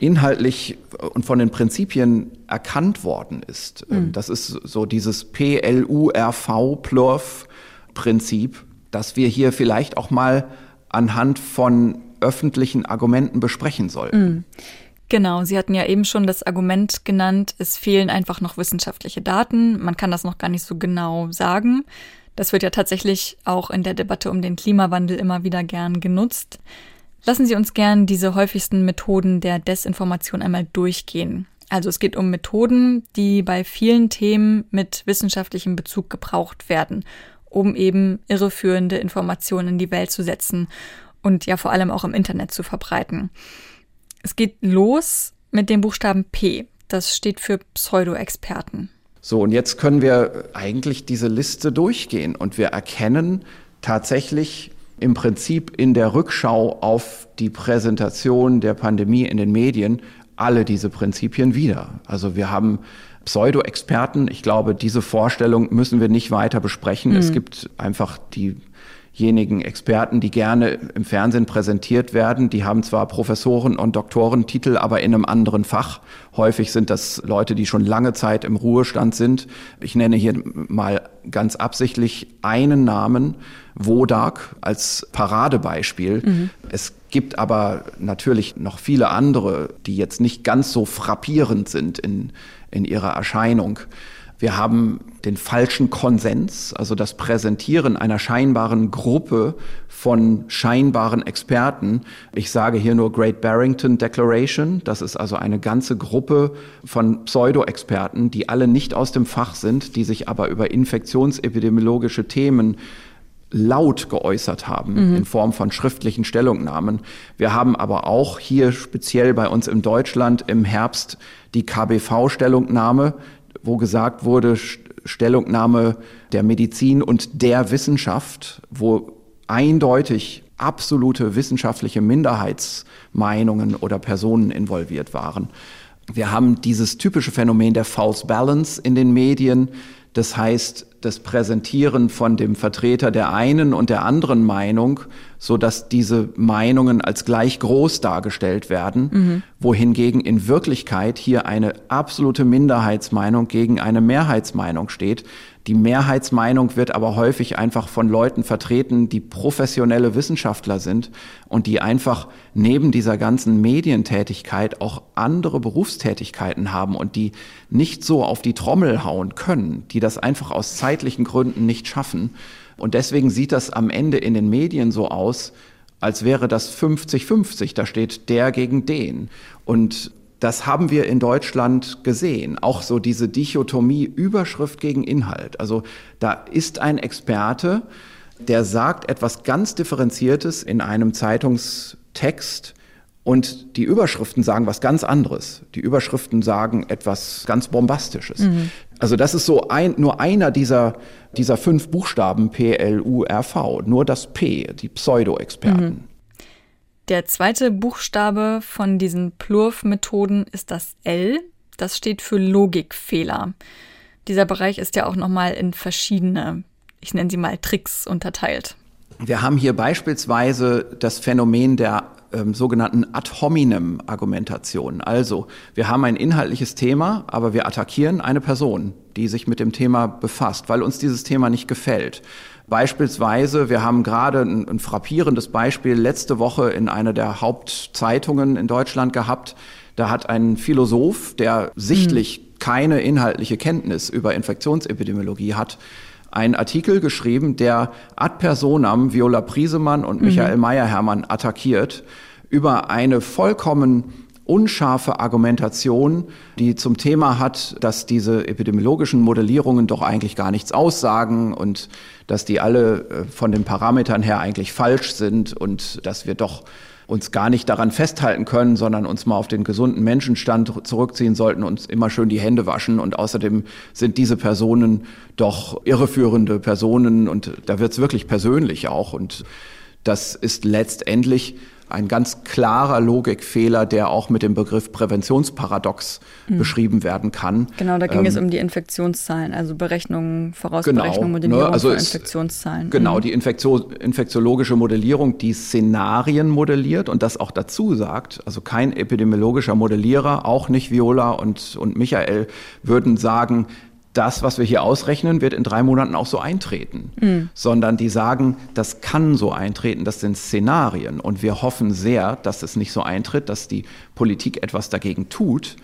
inhaltlich und von den Prinzipien erkannt worden ist. Mhm. Das ist so dieses PLURV-Plurf-Prinzip, das wir hier vielleicht auch mal anhand von öffentlichen Argumenten besprechen sollten. Mhm. Genau, Sie hatten ja eben schon das Argument genannt, es fehlen einfach noch wissenschaftliche Daten. Man kann das noch gar nicht so genau sagen. Das wird ja tatsächlich auch in der Debatte um den Klimawandel immer wieder gern genutzt. Lassen Sie uns gern diese häufigsten Methoden der Desinformation einmal durchgehen. Also es geht um Methoden, die bei vielen Themen mit wissenschaftlichem Bezug gebraucht werden, um eben irreführende Informationen in die Welt zu setzen und ja vor allem auch im Internet zu verbreiten. Es geht los mit dem Buchstaben P. Das steht für Pseudo-Experten. So, und jetzt können wir eigentlich diese Liste durchgehen und wir erkennen tatsächlich im Prinzip in der Rückschau auf die Präsentation der Pandemie in den Medien alle diese Prinzipien wieder. Also wir haben Pseudo-Experten. Ich glaube, diese Vorstellung müssen wir nicht weiter besprechen. Mhm. Es gibt einfach die diejenigen Experten, die gerne im Fernsehen präsentiert werden, die haben zwar Professoren- und Doktorentitel, aber in einem anderen Fach. Häufig sind das Leute, die schon lange Zeit im Ruhestand sind. Ich nenne hier mal ganz absichtlich einen Namen, Wodak, als Paradebeispiel. Mhm. Es gibt aber natürlich noch viele andere, die jetzt nicht ganz so frappierend sind in, in ihrer Erscheinung. Wir haben den falschen Konsens, also das Präsentieren einer scheinbaren Gruppe von scheinbaren Experten. Ich sage hier nur Great Barrington Declaration. Das ist also eine ganze Gruppe von Pseudo-Experten, die alle nicht aus dem Fach sind, die sich aber über infektionsepidemiologische Themen laut geäußert haben mhm. in Form von schriftlichen Stellungnahmen. Wir haben aber auch hier speziell bei uns in Deutschland im Herbst die KBV-Stellungnahme, wo gesagt wurde, Stellungnahme der Medizin und der Wissenschaft, wo eindeutig absolute wissenschaftliche Minderheitsmeinungen oder Personen involviert waren. Wir haben dieses typische Phänomen der False Balance in den Medien. Das heißt, das Präsentieren von dem Vertreter der einen und der anderen Meinung, so dass diese Meinungen als gleich groß dargestellt werden, mhm. wohingegen in Wirklichkeit hier eine absolute Minderheitsmeinung gegen eine Mehrheitsmeinung steht. Die Mehrheitsmeinung wird aber häufig einfach von Leuten vertreten, die professionelle Wissenschaftler sind und die einfach neben dieser ganzen Medientätigkeit auch andere Berufstätigkeiten haben und die nicht so auf die Trommel hauen können, die das einfach aus zeitlichen Gründen nicht schaffen. Und deswegen sieht das am Ende in den Medien so aus, als wäre das 50-50. Da steht der gegen den. Und das haben wir in Deutschland gesehen. Auch so diese Dichotomie Überschrift gegen Inhalt. Also da ist ein Experte, der sagt etwas ganz Differenziertes in einem Zeitungstext und die Überschriften sagen was ganz anderes. Die Überschriften sagen etwas ganz Bombastisches. Mhm. Also das ist so ein, nur einer dieser, dieser fünf Buchstaben P, L, U, R, V. Nur das P, die Pseudo-Experten. Mhm. Der zweite Buchstabe von diesen Plurf-Methoden ist das L. Das steht für Logikfehler. Dieser Bereich ist ja auch nochmal in verschiedene, ich nenne sie mal Tricks unterteilt. Wir haben hier beispielsweise das Phänomen der ähm, sogenannten ad hominem Argumentation. Also, wir haben ein inhaltliches Thema, aber wir attackieren eine Person, die sich mit dem Thema befasst, weil uns dieses Thema nicht gefällt. Beispielsweise, wir haben gerade ein, ein frappierendes Beispiel letzte Woche in einer der Hauptzeitungen in Deutschland gehabt. Da hat ein Philosoph, der sichtlich mhm. keine inhaltliche Kenntnis über Infektionsepidemiologie hat, einen Artikel geschrieben, der ad personam Viola Priesemann und Michael mhm. Meyer-Hermann attackiert über eine vollkommen unscharfe Argumentation, die zum Thema hat, dass diese epidemiologischen Modellierungen doch eigentlich gar nichts aussagen und dass die alle äh, von den Parametern her eigentlich falsch sind und dass wir doch uns gar nicht daran festhalten können, sondern uns mal auf den gesunden Menschenstand zurückziehen sollten und immer schön die Hände waschen. Und außerdem sind diese Personen doch irreführende Personen und da wird es wirklich persönlich auch. Und das ist letztendlich ein ganz klarer Logikfehler, der auch mit dem Begriff Präventionsparadox mhm. beschrieben werden kann. Genau, da ging ähm, es um die Infektionszahlen, also Berechnungen, Vorausberechnung, genau, Modellierung ne, also von Infektionszahlen. Genau, mhm. die Infektion, infektiologische Modellierung, die Szenarien modelliert und das auch dazu sagt, also kein epidemiologischer Modellierer, auch nicht Viola und, und Michael, würden sagen, das, was wir hier ausrechnen, wird in drei Monaten auch so eintreten, mhm. sondern die sagen, das kann so eintreten, das sind Szenarien und wir hoffen sehr, dass es nicht so eintritt, dass die Politik etwas dagegen tut.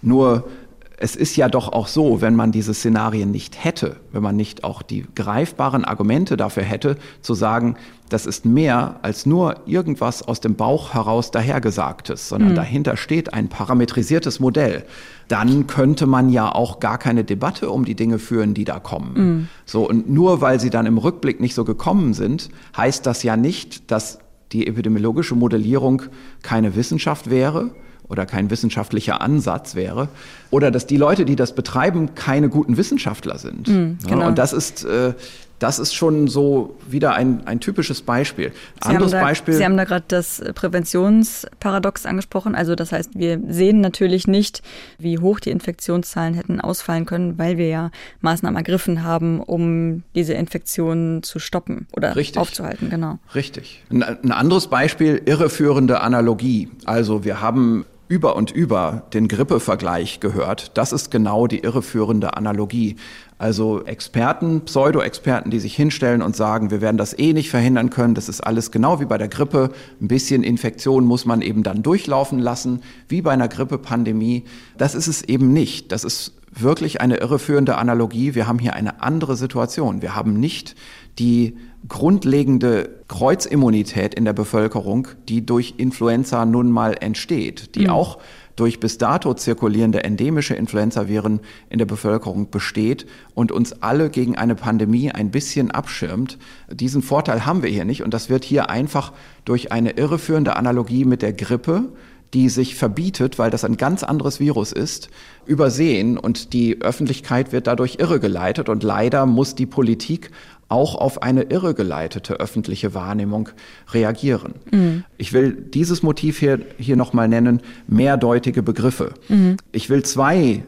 Nur es ist ja doch auch so, wenn man diese Szenarien nicht hätte, wenn man nicht auch die greifbaren Argumente dafür hätte, zu sagen, das ist mehr als nur irgendwas aus dem Bauch heraus dahergesagtes, sondern mhm. dahinter steht ein parametrisiertes Modell, dann könnte man ja auch gar keine Debatte um die Dinge führen, die da kommen. Mhm. So, und nur weil sie dann im Rückblick nicht so gekommen sind, heißt das ja nicht, dass die epidemiologische Modellierung keine Wissenschaft wäre, oder kein wissenschaftlicher Ansatz wäre. Oder dass die Leute, die das betreiben, keine guten Wissenschaftler sind. Mhm, genau. Und das ist, äh, das ist schon so wieder ein, ein typisches Beispiel. Sie Anderes haben da, Beispiel. Sie haben da gerade das Präventionsparadox angesprochen. Also das heißt, wir sehen natürlich nicht, wie hoch die Infektionszahlen hätten ausfallen können, weil wir ja Maßnahmen ergriffen haben, um diese Infektionen zu stoppen oder Richtig. aufzuhalten. Genau. Richtig. Ein, ein anderes Beispiel, irreführende Analogie. Also wir haben über und über den Grippevergleich gehört. Das ist genau die irreführende Analogie. Also Experten, Pseudo-Experten, die sich hinstellen und sagen, wir werden das eh nicht verhindern können, das ist alles genau wie bei der Grippe. Ein bisschen Infektion muss man eben dann durchlaufen lassen, wie bei einer Grippepandemie. Das ist es eben nicht. Das ist wirklich eine irreführende Analogie. Wir haben hier eine andere Situation. Wir haben nicht die grundlegende Kreuzimmunität in der Bevölkerung, die durch Influenza nun mal entsteht, die mhm. auch durch bis dato zirkulierende endemische Influenzaviren in der Bevölkerung besteht und uns alle gegen eine Pandemie ein bisschen abschirmt. Diesen Vorteil haben wir hier nicht und das wird hier einfach durch eine irreführende Analogie mit der Grippe die sich verbietet, weil das ein ganz anderes Virus ist, übersehen und die Öffentlichkeit wird dadurch irregeleitet und leider muss die Politik auch auf eine irregeleitete öffentliche Wahrnehmung reagieren. Mhm. Ich will dieses Motiv hier, hier nochmal nennen, mehrdeutige Begriffe. Mhm. Ich will zwei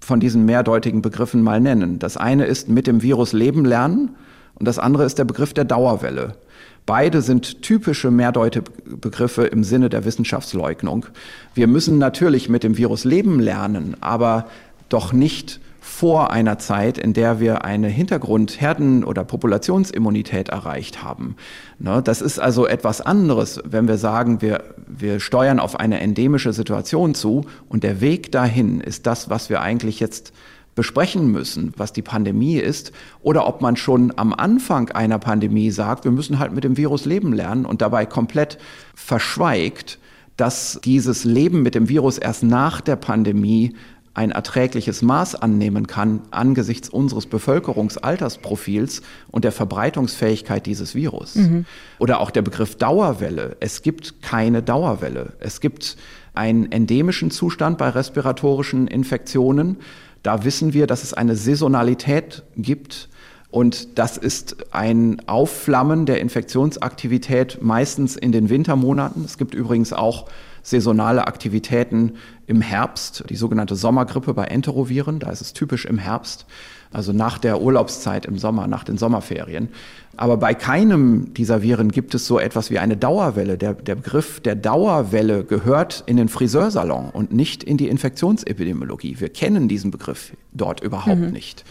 von diesen mehrdeutigen Begriffen mal nennen. Das eine ist mit dem Virus leben lernen und das andere ist der Begriff der Dauerwelle. Beide sind typische Mehrdeute-Begriffe im Sinne der Wissenschaftsleugnung. Wir müssen natürlich mit dem Virus leben lernen, aber doch nicht vor einer Zeit, in der wir eine Hintergrundherden- oder Populationsimmunität erreicht haben. Ne, das ist also etwas anderes, wenn wir sagen, wir, wir steuern auf eine endemische Situation zu und der Weg dahin ist das, was wir eigentlich jetzt besprechen müssen, was die Pandemie ist, oder ob man schon am Anfang einer Pandemie sagt, wir müssen halt mit dem Virus leben lernen und dabei komplett verschweigt, dass dieses Leben mit dem Virus erst nach der Pandemie ein erträgliches Maß annehmen kann angesichts unseres Bevölkerungsaltersprofils und der Verbreitungsfähigkeit dieses Virus. Mhm. Oder auch der Begriff Dauerwelle. Es gibt keine Dauerwelle. Es gibt einen endemischen Zustand bei respiratorischen Infektionen. Da wissen wir, dass es eine Saisonalität gibt. Und das ist ein Aufflammen der Infektionsaktivität meistens in den Wintermonaten. Es gibt übrigens auch saisonale Aktivitäten im Herbst, die sogenannte Sommergrippe bei Enteroviren. Da ist es typisch im Herbst, also nach der Urlaubszeit im Sommer, nach den Sommerferien. Aber bei keinem dieser Viren gibt es so etwas wie eine Dauerwelle. Der, der Begriff der Dauerwelle gehört in den Friseursalon und nicht in die Infektionsepidemiologie. Wir kennen diesen Begriff dort überhaupt mhm. nicht.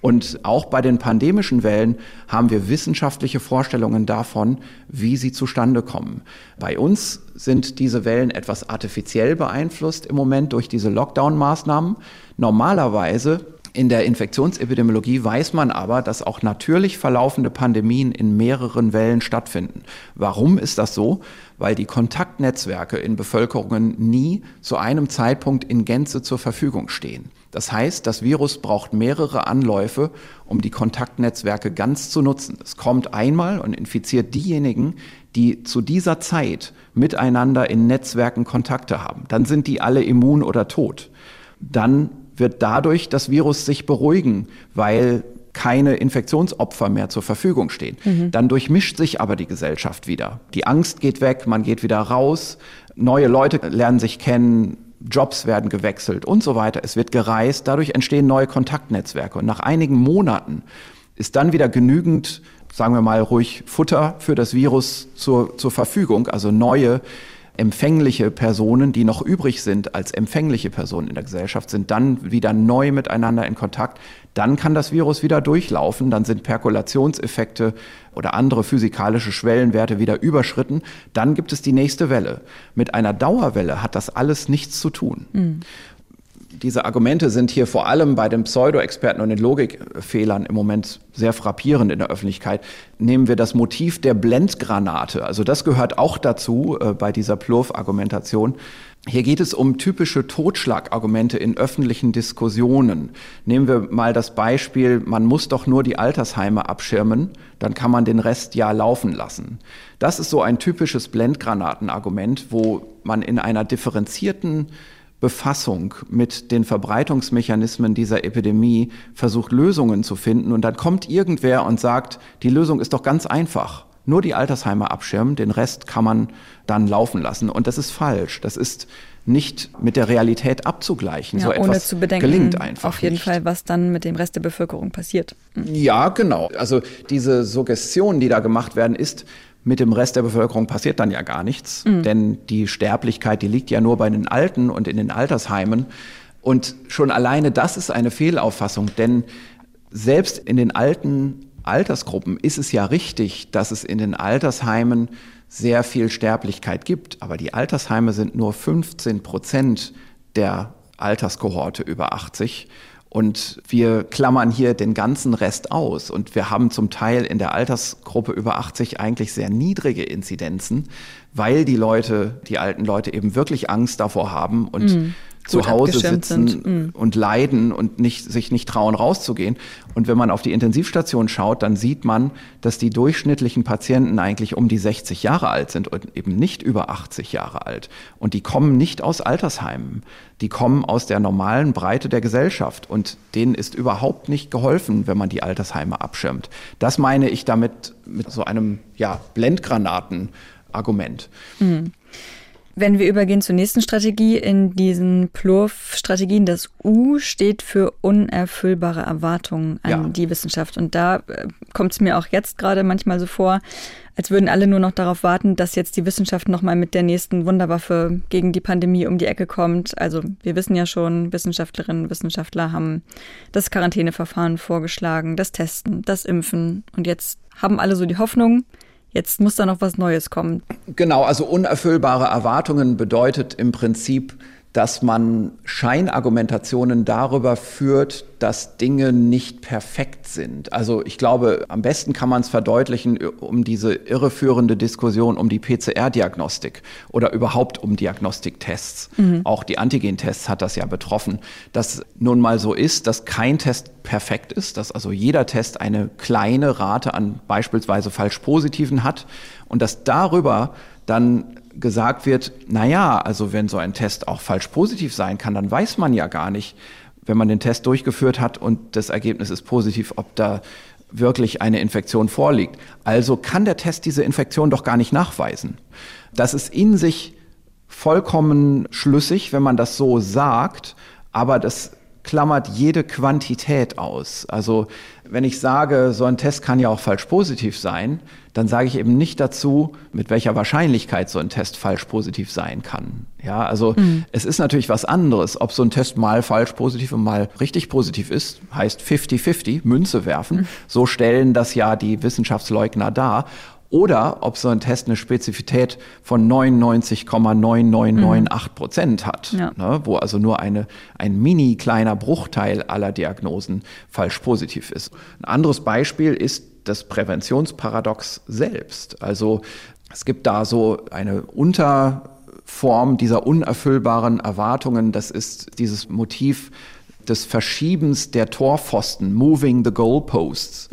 Und auch bei den pandemischen Wellen haben wir wissenschaftliche Vorstellungen davon, wie sie zustande kommen. Bei uns sind diese Wellen etwas artifiziell beeinflusst im Moment durch diese Lockdown-Maßnahmen. Normalerweise in der Infektionsepidemiologie weiß man aber, dass auch natürlich verlaufende Pandemien in mehreren Wellen stattfinden. Warum ist das so? Weil die Kontaktnetzwerke in Bevölkerungen nie zu einem Zeitpunkt in Gänze zur Verfügung stehen. Das heißt, das Virus braucht mehrere Anläufe, um die Kontaktnetzwerke ganz zu nutzen. Es kommt einmal und infiziert diejenigen, die zu dieser Zeit miteinander in Netzwerken Kontakte haben. Dann sind die alle immun oder tot. Dann wird dadurch das Virus sich beruhigen, weil keine Infektionsopfer mehr zur Verfügung stehen. Mhm. Dann durchmischt sich aber die Gesellschaft wieder. Die Angst geht weg, man geht wieder raus, neue Leute lernen sich kennen, Jobs werden gewechselt und so weiter. Es wird gereist, dadurch entstehen neue Kontaktnetzwerke. Und nach einigen Monaten ist dann wieder genügend, sagen wir mal ruhig, Futter für das Virus zur, zur Verfügung, also neue empfängliche Personen, die noch übrig sind als empfängliche Personen in der Gesellschaft, sind dann wieder neu miteinander in Kontakt. Dann kann das Virus wieder durchlaufen, dann sind Perkulationseffekte oder andere physikalische Schwellenwerte wieder überschritten. Dann gibt es die nächste Welle. Mit einer Dauerwelle hat das alles nichts zu tun. Mhm diese Argumente sind hier vor allem bei den Pseudo-Experten und den Logikfehlern im Moment sehr frappierend in der Öffentlichkeit. Nehmen wir das Motiv der Blendgranate. Also das gehört auch dazu äh, bei dieser Plurf-Argumentation. Hier geht es um typische Totschlagargumente in öffentlichen Diskussionen. Nehmen wir mal das Beispiel, man muss doch nur die Altersheime abschirmen, dann kann man den Rest ja laufen lassen. Das ist so ein typisches Blendgranatenargument, wo man in einer differenzierten Befassung mit den Verbreitungsmechanismen dieser Epidemie versucht, Lösungen zu finden. Und dann kommt irgendwer und sagt, die Lösung ist doch ganz einfach. Nur die Altersheime abschirmen, den Rest kann man dann laufen lassen. Und das ist falsch. Das ist nicht mit der Realität abzugleichen. Ja, so ohne etwas zu bedenken, gelingt einfach auf jeden nicht. Fall, was dann mit dem Rest der Bevölkerung passiert. Mhm. Ja, genau. Also diese Suggestion, die da gemacht werden, ist, mit dem Rest der Bevölkerung passiert dann ja gar nichts, Mhm. denn die Sterblichkeit, die liegt ja nur bei den Alten und in den Altersheimen. Und schon alleine das ist eine Fehlauffassung, denn selbst in den alten Altersgruppen ist es ja richtig, dass es in den Altersheimen sehr viel Sterblichkeit gibt. Aber die Altersheime sind nur 15 Prozent der Alterskohorte über 80. Und wir klammern hier den ganzen Rest aus. Und wir haben zum Teil in der Altersgruppe über 80 eigentlich sehr niedrige Inzidenzen, weil die Leute, die alten Leute eben wirklich Angst davor haben und Mhm. Zu Hause sitzen. Mhm. und leiden und nicht, sich nicht trauen, rauszugehen. Und wenn man auf die Intensivstation schaut, dann sieht man, dass die durchschnittlichen Patienten eigentlich um die 60 Jahre alt sind und eben nicht über 80 Jahre alt. Und die kommen nicht aus Altersheimen. Die kommen aus der normalen Breite der Gesellschaft. Und denen ist überhaupt nicht geholfen, wenn man die Altersheime abschirmt. Das meine ich damit mit so einem, ja, Blendgranaten-Argument. Wenn wir übergehen zur nächsten Strategie in diesen Plurf-Strategien, das U steht für unerfüllbare Erwartungen an Ja. die Wissenschaft. Und da äh, kommt es mir auch jetzt gerade manchmal so vor, als würden alle nur noch darauf warten, dass jetzt die Wissenschaft nochmal mit der nächsten Wunderwaffe gegen die Pandemie um die Ecke kommt. Also wir wissen ja schon, Wissenschaftlerinnen und Wissenschaftler haben das Quarantäneverfahren vorgeschlagen, das Testen, das Impfen. Und jetzt haben alle so die Hoffnung, jetzt muss da noch was Neues kommen. Genau, also unerfüllbare Erwartungen bedeutet im Prinzip, dass man Scheinargumentationen darüber führt, dass Dinge nicht perfekt sind. Also ich glaube, am besten kann man es verdeutlichen um diese irreführende Diskussion um die PCR-Diagnostik oder überhaupt um Diagnostiktests. Auch die Antigentests hat das ja betroffen, dass nun mal so ist, dass kein Test perfekt ist, dass also jeder Test eine kleine Rate an beispielsweise falsch positiven hat und dass darüber dann gesagt wird, na ja, also wenn so ein Test auch falsch positiv sein kann, dann weiß man ja gar nicht, wenn man den Test durchgeführt hat und das Ergebnis ist positiv, ob da wirklich eine Infektion vorliegt. Also kann der Test diese Infektion doch gar nicht nachweisen. Das ist in sich vollkommen schlüssig, wenn man das so sagt, aber das klammert jede Quantität aus. Also wenn ich sage, so ein Test kann ja auch falsch positiv sein, dann sage ich eben nicht dazu, mit welcher Wahrscheinlichkeit so ein Test falsch positiv sein kann. Ja, also es ist natürlich was anderes, ob so ein Test mal falsch positiv und mal richtig positiv ist, heißt 50-50, Münze werfen. So stellen das ja die Wissenschaftsleugner dar. Oder ob so ein Test eine Spezifität von 99,9998 Prozent hat, Ja. ne, wo also nur eine, ein mini kleiner Bruchteil aller Diagnosen falsch positiv ist. Ein anderes Beispiel ist das Präventionsparadox selbst. Also es gibt da so eine Unterform dieser unerfüllbaren Erwartungen. Das ist dieses Motiv des Verschiebens der Torpfosten, moving the goalposts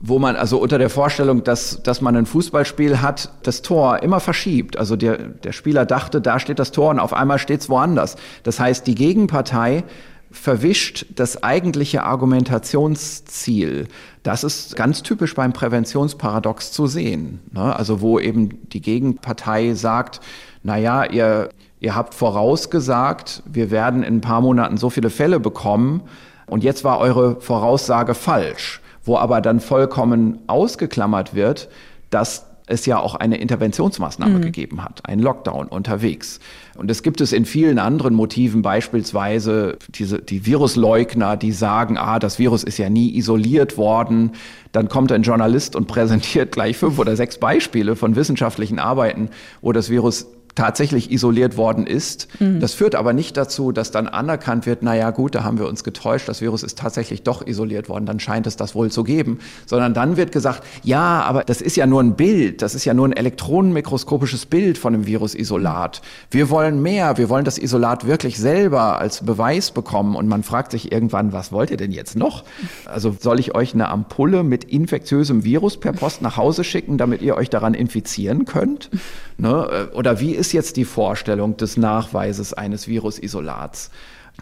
wo man also unter der Vorstellung, dass, dass man ein Fußballspiel hat, das Tor immer verschiebt. Also der, der Spieler dachte, da steht das Tor und auf einmal steht es woanders. Das heißt, die Gegenpartei verwischt das eigentliche Argumentationsziel. Das ist ganz typisch beim Präventionsparadox zu sehen. Ne? Also wo eben die Gegenpartei sagt, na ja, ihr, ihr habt vorausgesagt, wir werden in ein paar Monaten so viele Fälle bekommen und jetzt war eure Voraussage falsch wo aber dann vollkommen ausgeklammert wird, dass es ja auch eine Interventionsmaßnahme gegeben hat, ein Lockdown unterwegs. Und es gibt es in vielen anderen Motiven, beispielsweise diese, die Virusleugner, die sagen, ah, das Virus ist ja nie isoliert worden. Dann kommt ein Journalist und präsentiert gleich fünf oder sechs Beispiele von wissenschaftlichen Arbeiten, wo das Virus tatsächlich isoliert worden ist. Das führt aber nicht dazu, dass dann anerkannt wird, na ja, gut, da haben wir uns getäuscht, das Virus ist tatsächlich doch isoliert worden, dann scheint es das wohl zu geben, sondern dann wird gesagt, ja, aber das ist ja nur ein Bild, das ist ja nur ein elektronenmikroskopisches Bild von einem Virusisolat. Wir wollen mehr, wir wollen das Isolat wirklich selber als Beweis bekommen und man fragt sich irgendwann, was wollt ihr denn jetzt noch? Also soll ich euch eine Ampulle mit infektiösem Virus per Post nach Hause schicken, damit ihr euch daran infizieren könnt? Ne? Oder wie ist ist jetzt die Vorstellung des Nachweises eines Virusisolats.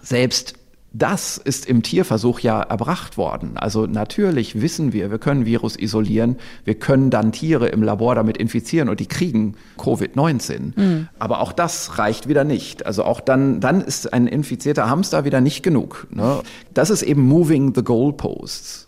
Selbst das ist im Tierversuch ja erbracht worden. Also natürlich wissen wir, wir können Virus isolieren, wir können dann Tiere im Labor damit infizieren und die kriegen Covid-19. Mhm. Aber auch das reicht wieder nicht. Also auch dann, dann ist ein infizierter Hamster wieder nicht genug. Ne? Das ist eben moving the goalposts.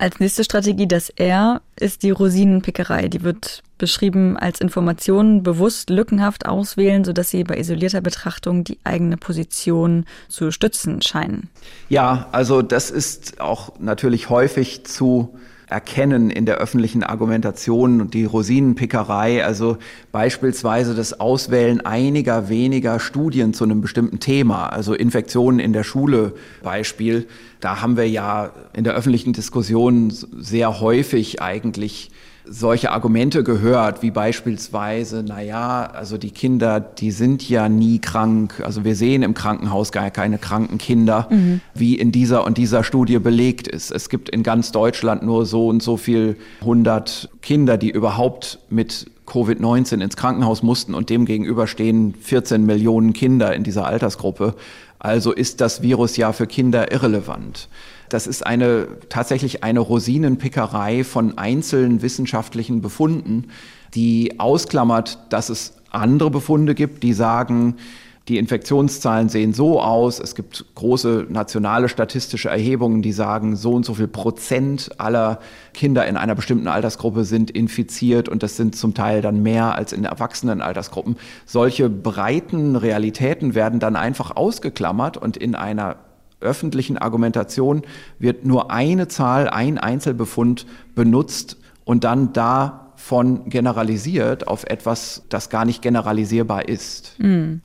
Als nächste Strategie das R ist die Rosinenpickerei. Die wird beschrieben als Informationen bewusst lückenhaft auswählen, sodass sie bei isolierter Betrachtung die eigene Position zu stützen scheinen. Ja, also das ist auch natürlich häufig zu erkennen in der öffentlichen Argumentation und die Rosinenpickerei, also beispielsweise das Auswählen einiger weniger Studien zu einem bestimmten Thema, also Infektionen in der Schule Beispiel. Da haben wir ja in der öffentlichen Diskussion sehr häufig eigentlich solche Argumente gehört, wie beispielsweise, na ja, also die Kinder, die sind ja nie krank. Also wir sehen im Krankenhaus gar keine kranken Kinder, mhm. wie in dieser und dieser Studie belegt ist. Es gibt in ganz Deutschland nur so und so viel hundert Kinder, die überhaupt mit Covid-19 ins Krankenhaus mussten und demgegenüber stehen 14 Millionen Kinder in dieser Altersgruppe. Also ist das Virus ja für Kinder irrelevant. Das ist eine, tatsächlich eine Rosinenpickerei von einzelnen wissenschaftlichen Befunden, die ausklammert, dass es andere Befunde gibt, die sagen, die Infektionszahlen sehen so aus. Es gibt große nationale statistische Erhebungen, die sagen, so und so viel Prozent aller Kinder in einer bestimmten Altersgruppe sind infiziert und das sind zum Teil dann mehr als in erwachsenen Altersgruppen. Solche breiten Realitäten werden dann einfach ausgeklammert und in einer öffentlichen Argumentation wird nur eine Zahl, ein Einzelbefund benutzt und dann davon generalisiert auf etwas, das gar nicht generalisierbar ist. Mhm.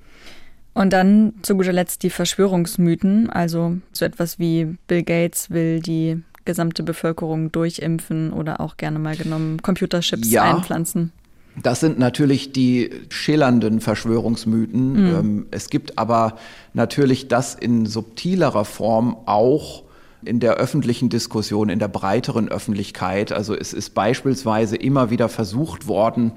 Und dann zu guter Letzt die Verschwörungsmythen, also so etwas wie Bill Gates will die gesamte Bevölkerung durchimpfen oder auch gerne mal genommen Computerships ja. einpflanzen. Das sind natürlich die schillernden Verschwörungsmythen. Mhm. Ähm, es gibt aber natürlich das in subtilerer Form auch in der öffentlichen Diskussion, in der breiteren Öffentlichkeit. Also es ist beispielsweise immer wieder versucht worden,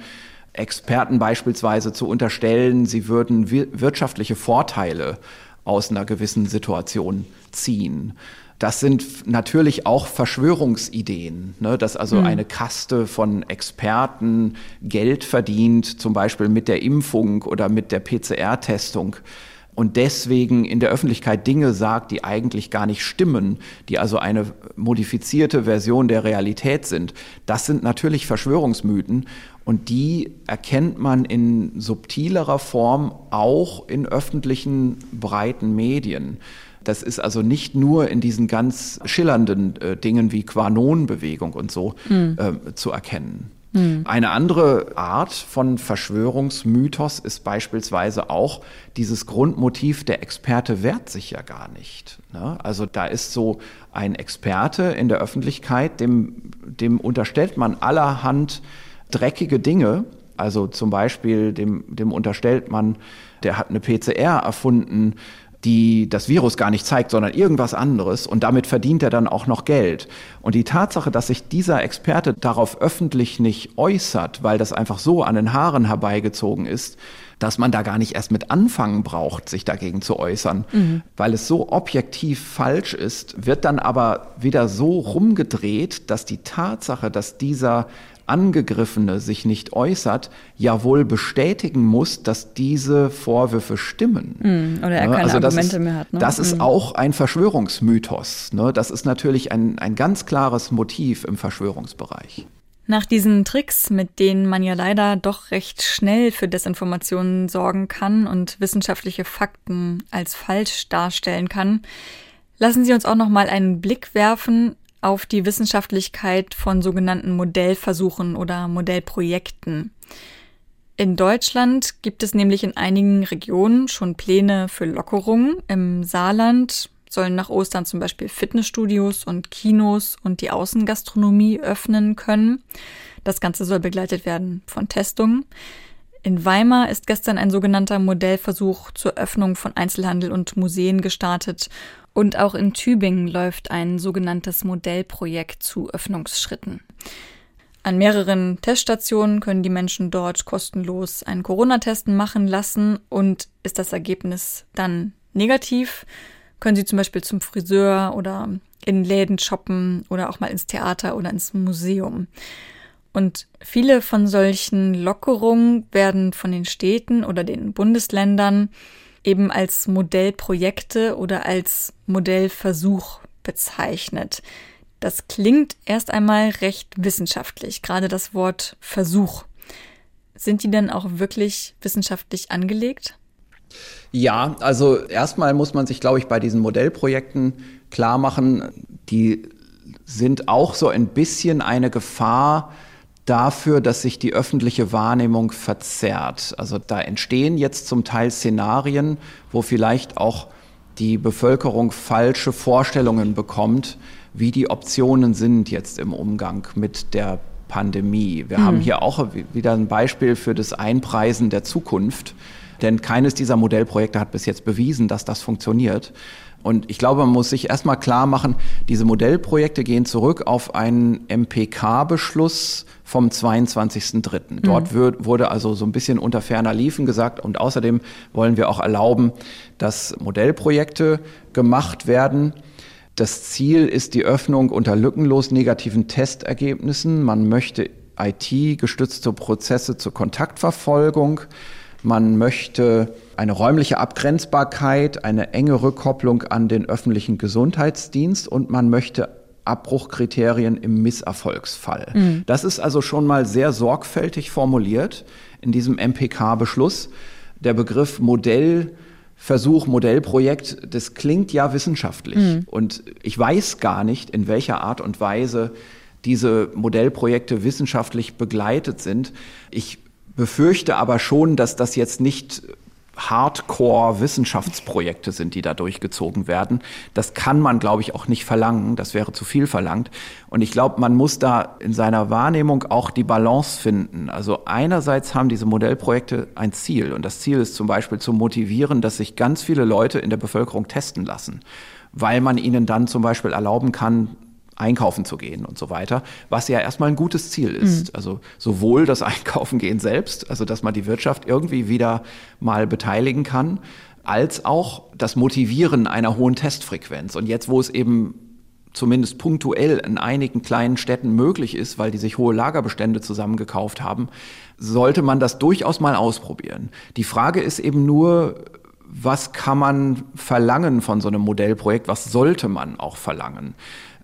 Experten beispielsweise zu unterstellen, sie würden wirtschaftliche Vorteile aus einer gewissen Situation ziehen. Das sind natürlich auch Verschwörungsideen, ne? dass also mhm. eine Kaste von Experten Geld verdient, zum Beispiel mit der Impfung oder mit der PCR-Testung und deswegen in der Öffentlichkeit Dinge sagt, die eigentlich gar nicht stimmen, die also eine modifizierte Version der Realität sind. Das sind natürlich Verschwörungsmythen und die erkennt man in subtilerer Form auch in öffentlichen breiten Medien. Das ist also nicht nur in diesen ganz schillernden äh, Dingen wie Quanon-Bewegung und so mhm. äh, zu erkennen. Mhm. Eine andere Art von Verschwörungsmythos ist beispielsweise auch dieses Grundmotiv, der Experte wehrt sich ja gar nicht. Ne? Also da ist so ein Experte in der Öffentlichkeit, dem, dem unterstellt man allerhand dreckige Dinge. Also zum Beispiel dem, dem unterstellt man, der hat eine PCR erfunden, die das Virus gar nicht zeigt, sondern irgendwas anderes und damit verdient er dann auch noch Geld. Und die Tatsache, dass sich dieser Experte darauf öffentlich nicht äußert, weil das einfach so an den Haaren herbeigezogen ist, dass man da gar nicht erst mit anfangen braucht, sich dagegen zu äußern, mhm. weil es so objektiv falsch ist, wird dann aber wieder so rumgedreht, dass die Tatsache, dass dieser Angegriffene sich nicht äußert, ja wohl bestätigen muss, dass diese Vorwürfe stimmen. Mm, oder er keine also Argumente ist, mehr hat. Ne? Das mm. ist auch ein Verschwörungsmythos. Ne? Das ist natürlich ein, ein ganz klares Motiv im Verschwörungsbereich. Nach diesen Tricks, mit denen man ja leider doch recht schnell für Desinformationen sorgen kann und wissenschaftliche Fakten als falsch darstellen kann, lassen Sie uns auch noch mal einen Blick werfen auf die Wissenschaftlichkeit von sogenannten Modellversuchen oder Modellprojekten. In Deutschland gibt es nämlich in einigen Regionen schon Pläne für Lockerungen. Im Saarland sollen nach Ostern zum Beispiel Fitnessstudios und Kinos und die Außengastronomie öffnen können. Das Ganze soll begleitet werden von Testungen. In Weimar ist gestern ein sogenannter Modellversuch zur Öffnung von Einzelhandel und Museen gestartet und auch in Tübingen läuft ein sogenanntes Modellprojekt zu Öffnungsschritten. An mehreren Teststationen können die Menschen dort kostenlos einen Corona-Testen machen lassen und ist das Ergebnis dann negativ, können sie zum Beispiel zum Friseur oder in Läden shoppen oder auch mal ins Theater oder ins Museum. Und viele von solchen Lockerungen werden von den Städten oder den Bundesländern eben als Modellprojekte oder als Modellversuch bezeichnet. Das klingt erst einmal recht wissenschaftlich, gerade das Wort Versuch. Sind die denn auch wirklich wissenschaftlich angelegt? Ja, also erstmal muss man sich, glaube ich, bei diesen Modellprojekten klar machen, die sind auch so ein bisschen eine Gefahr dafür, dass sich die öffentliche Wahrnehmung verzerrt. Also da entstehen jetzt zum Teil Szenarien, wo vielleicht auch die Bevölkerung falsche Vorstellungen bekommt, wie die Optionen sind jetzt im Umgang mit der Pandemie. Wir mhm. haben hier auch wieder ein Beispiel für das Einpreisen der Zukunft. Denn keines dieser Modellprojekte hat bis jetzt bewiesen, dass das funktioniert. Und ich glaube, man muss sich erstmal klar machen, diese Modellprojekte gehen zurück auf einen MPK-Beschluss vom 22.03. Mhm. Dort wird, wurde also so ein bisschen unter ferner Liefen gesagt und außerdem wollen wir auch erlauben, dass Modellprojekte gemacht werden. Das Ziel ist die Öffnung unter lückenlos negativen Testergebnissen. Man möchte IT-gestützte Prozesse zur Kontaktverfolgung man möchte eine räumliche Abgrenzbarkeit, eine enge Rückkopplung an den öffentlichen Gesundheitsdienst und man möchte Abbruchkriterien im Misserfolgsfall. Mhm. Das ist also schon mal sehr sorgfältig formuliert in diesem MPK-Beschluss. Der Begriff Modellversuch, Modellprojekt, das klingt ja wissenschaftlich. Mhm. Und ich weiß gar nicht, in welcher Art und Weise diese Modellprojekte wissenschaftlich begleitet sind. Ich befürchte aber schon, dass das jetzt nicht Hardcore-Wissenschaftsprojekte sind, die da durchgezogen werden. Das kann man, glaube ich, auch nicht verlangen. Das wäre zu viel verlangt. Und ich glaube, man muss da in seiner Wahrnehmung auch die Balance finden. Also einerseits haben diese Modellprojekte ein Ziel. Und das Ziel ist zum Beispiel zu motivieren, dass sich ganz viele Leute in der Bevölkerung testen lassen weil man ihnen dann zum Beispiel erlauben kann, einkaufen zu gehen und so weiter, was ja erstmal ein gutes Ziel ist. Mhm. Also sowohl das Einkaufen gehen selbst, also dass man die Wirtschaft irgendwie wieder mal beteiligen kann, als auch das Motivieren einer hohen Testfrequenz. Und jetzt, wo es eben zumindest punktuell in einigen kleinen Städten möglich ist, weil die sich hohe Lagerbestände zusammengekauft haben, sollte man das durchaus mal ausprobieren. Die Frage ist eben nur, was kann man verlangen von so einem Modellprojekt? Was sollte man auch verlangen?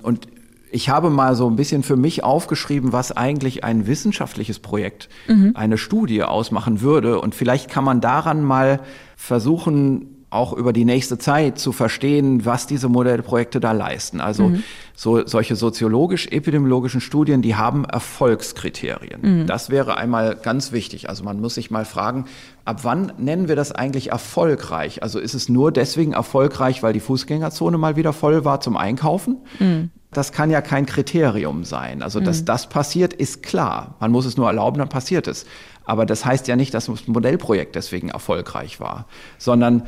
Und ich habe mal so ein bisschen für mich aufgeschrieben, was eigentlich ein wissenschaftliches Projekt, mhm. eine Studie ausmachen würde. Und vielleicht kann man daran mal versuchen, auch über die nächste Zeit zu verstehen, was diese Modellprojekte da leisten. Also mhm. so, solche soziologisch-epidemiologischen Studien, die haben Erfolgskriterien. Mhm. Das wäre einmal ganz wichtig. Also man muss sich mal fragen, ab wann nennen wir das eigentlich erfolgreich? Also ist es nur deswegen erfolgreich, weil die Fußgängerzone mal wieder voll war zum Einkaufen? Mhm das kann ja kein Kriterium sein. Also, dass mhm. das passiert, ist klar. Man muss es nur erlauben, dann passiert es. Aber das heißt ja nicht, dass das Modellprojekt deswegen erfolgreich war, sondern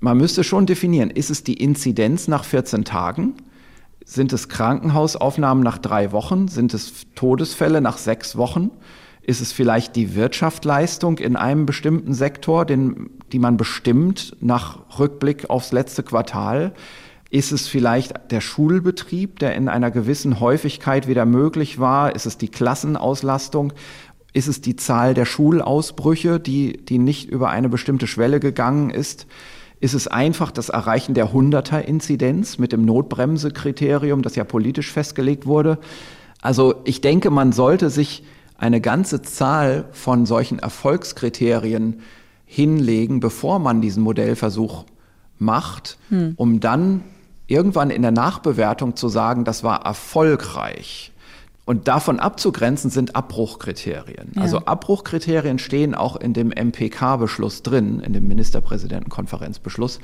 man müsste schon definieren, ist es die Inzidenz nach 14 Tagen? Sind es Krankenhausaufnahmen nach drei Wochen? Sind es Todesfälle nach sechs Wochen? Ist es vielleicht die Wirtschaftsleistung in einem bestimmten Sektor, den, die man bestimmt nach Rückblick aufs letzte Quartal? Ist es vielleicht der Schulbetrieb, der in einer gewissen Häufigkeit wieder möglich war? Ist es die Klassenauslastung? Ist es die Zahl der Schulausbrüche, die, die nicht über eine bestimmte Schwelle gegangen ist? Ist es einfach das Erreichen der 100er-Inzidenz mit dem Notbremsekriterium, das ja politisch festgelegt wurde? Also ich denke, man sollte sich eine ganze Zahl von solchen Erfolgskriterien hinlegen, bevor man diesen Modellversuch macht, hm. um dann irgendwann in der Nachbewertung zu sagen, das war erfolgreich. Und davon abzugrenzen sind Abbruchkriterien. Ja. Also Abbruchkriterien stehen auch in dem MPK-Beschluss drin, in dem Ministerpräsidentenkonferenzbeschluss.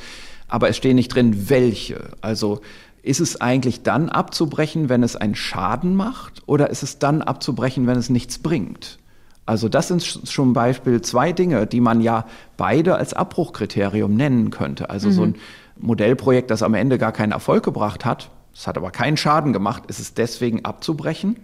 Aber es stehen nicht drin, welche. Also ist es eigentlich dann abzubrechen, wenn es einen Schaden macht? Oder ist es dann abzubrechen, wenn es nichts bringt? Also das sind schon Beispiel zwei Dinge, die man ja beide als Abbruchkriterium nennen könnte. Also mhm. so ein Modellprojekt, das am Ende gar keinen Erfolg gebracht hat, es hat aber keinen Schaden gemacht, ist es deswegen abzubrechen.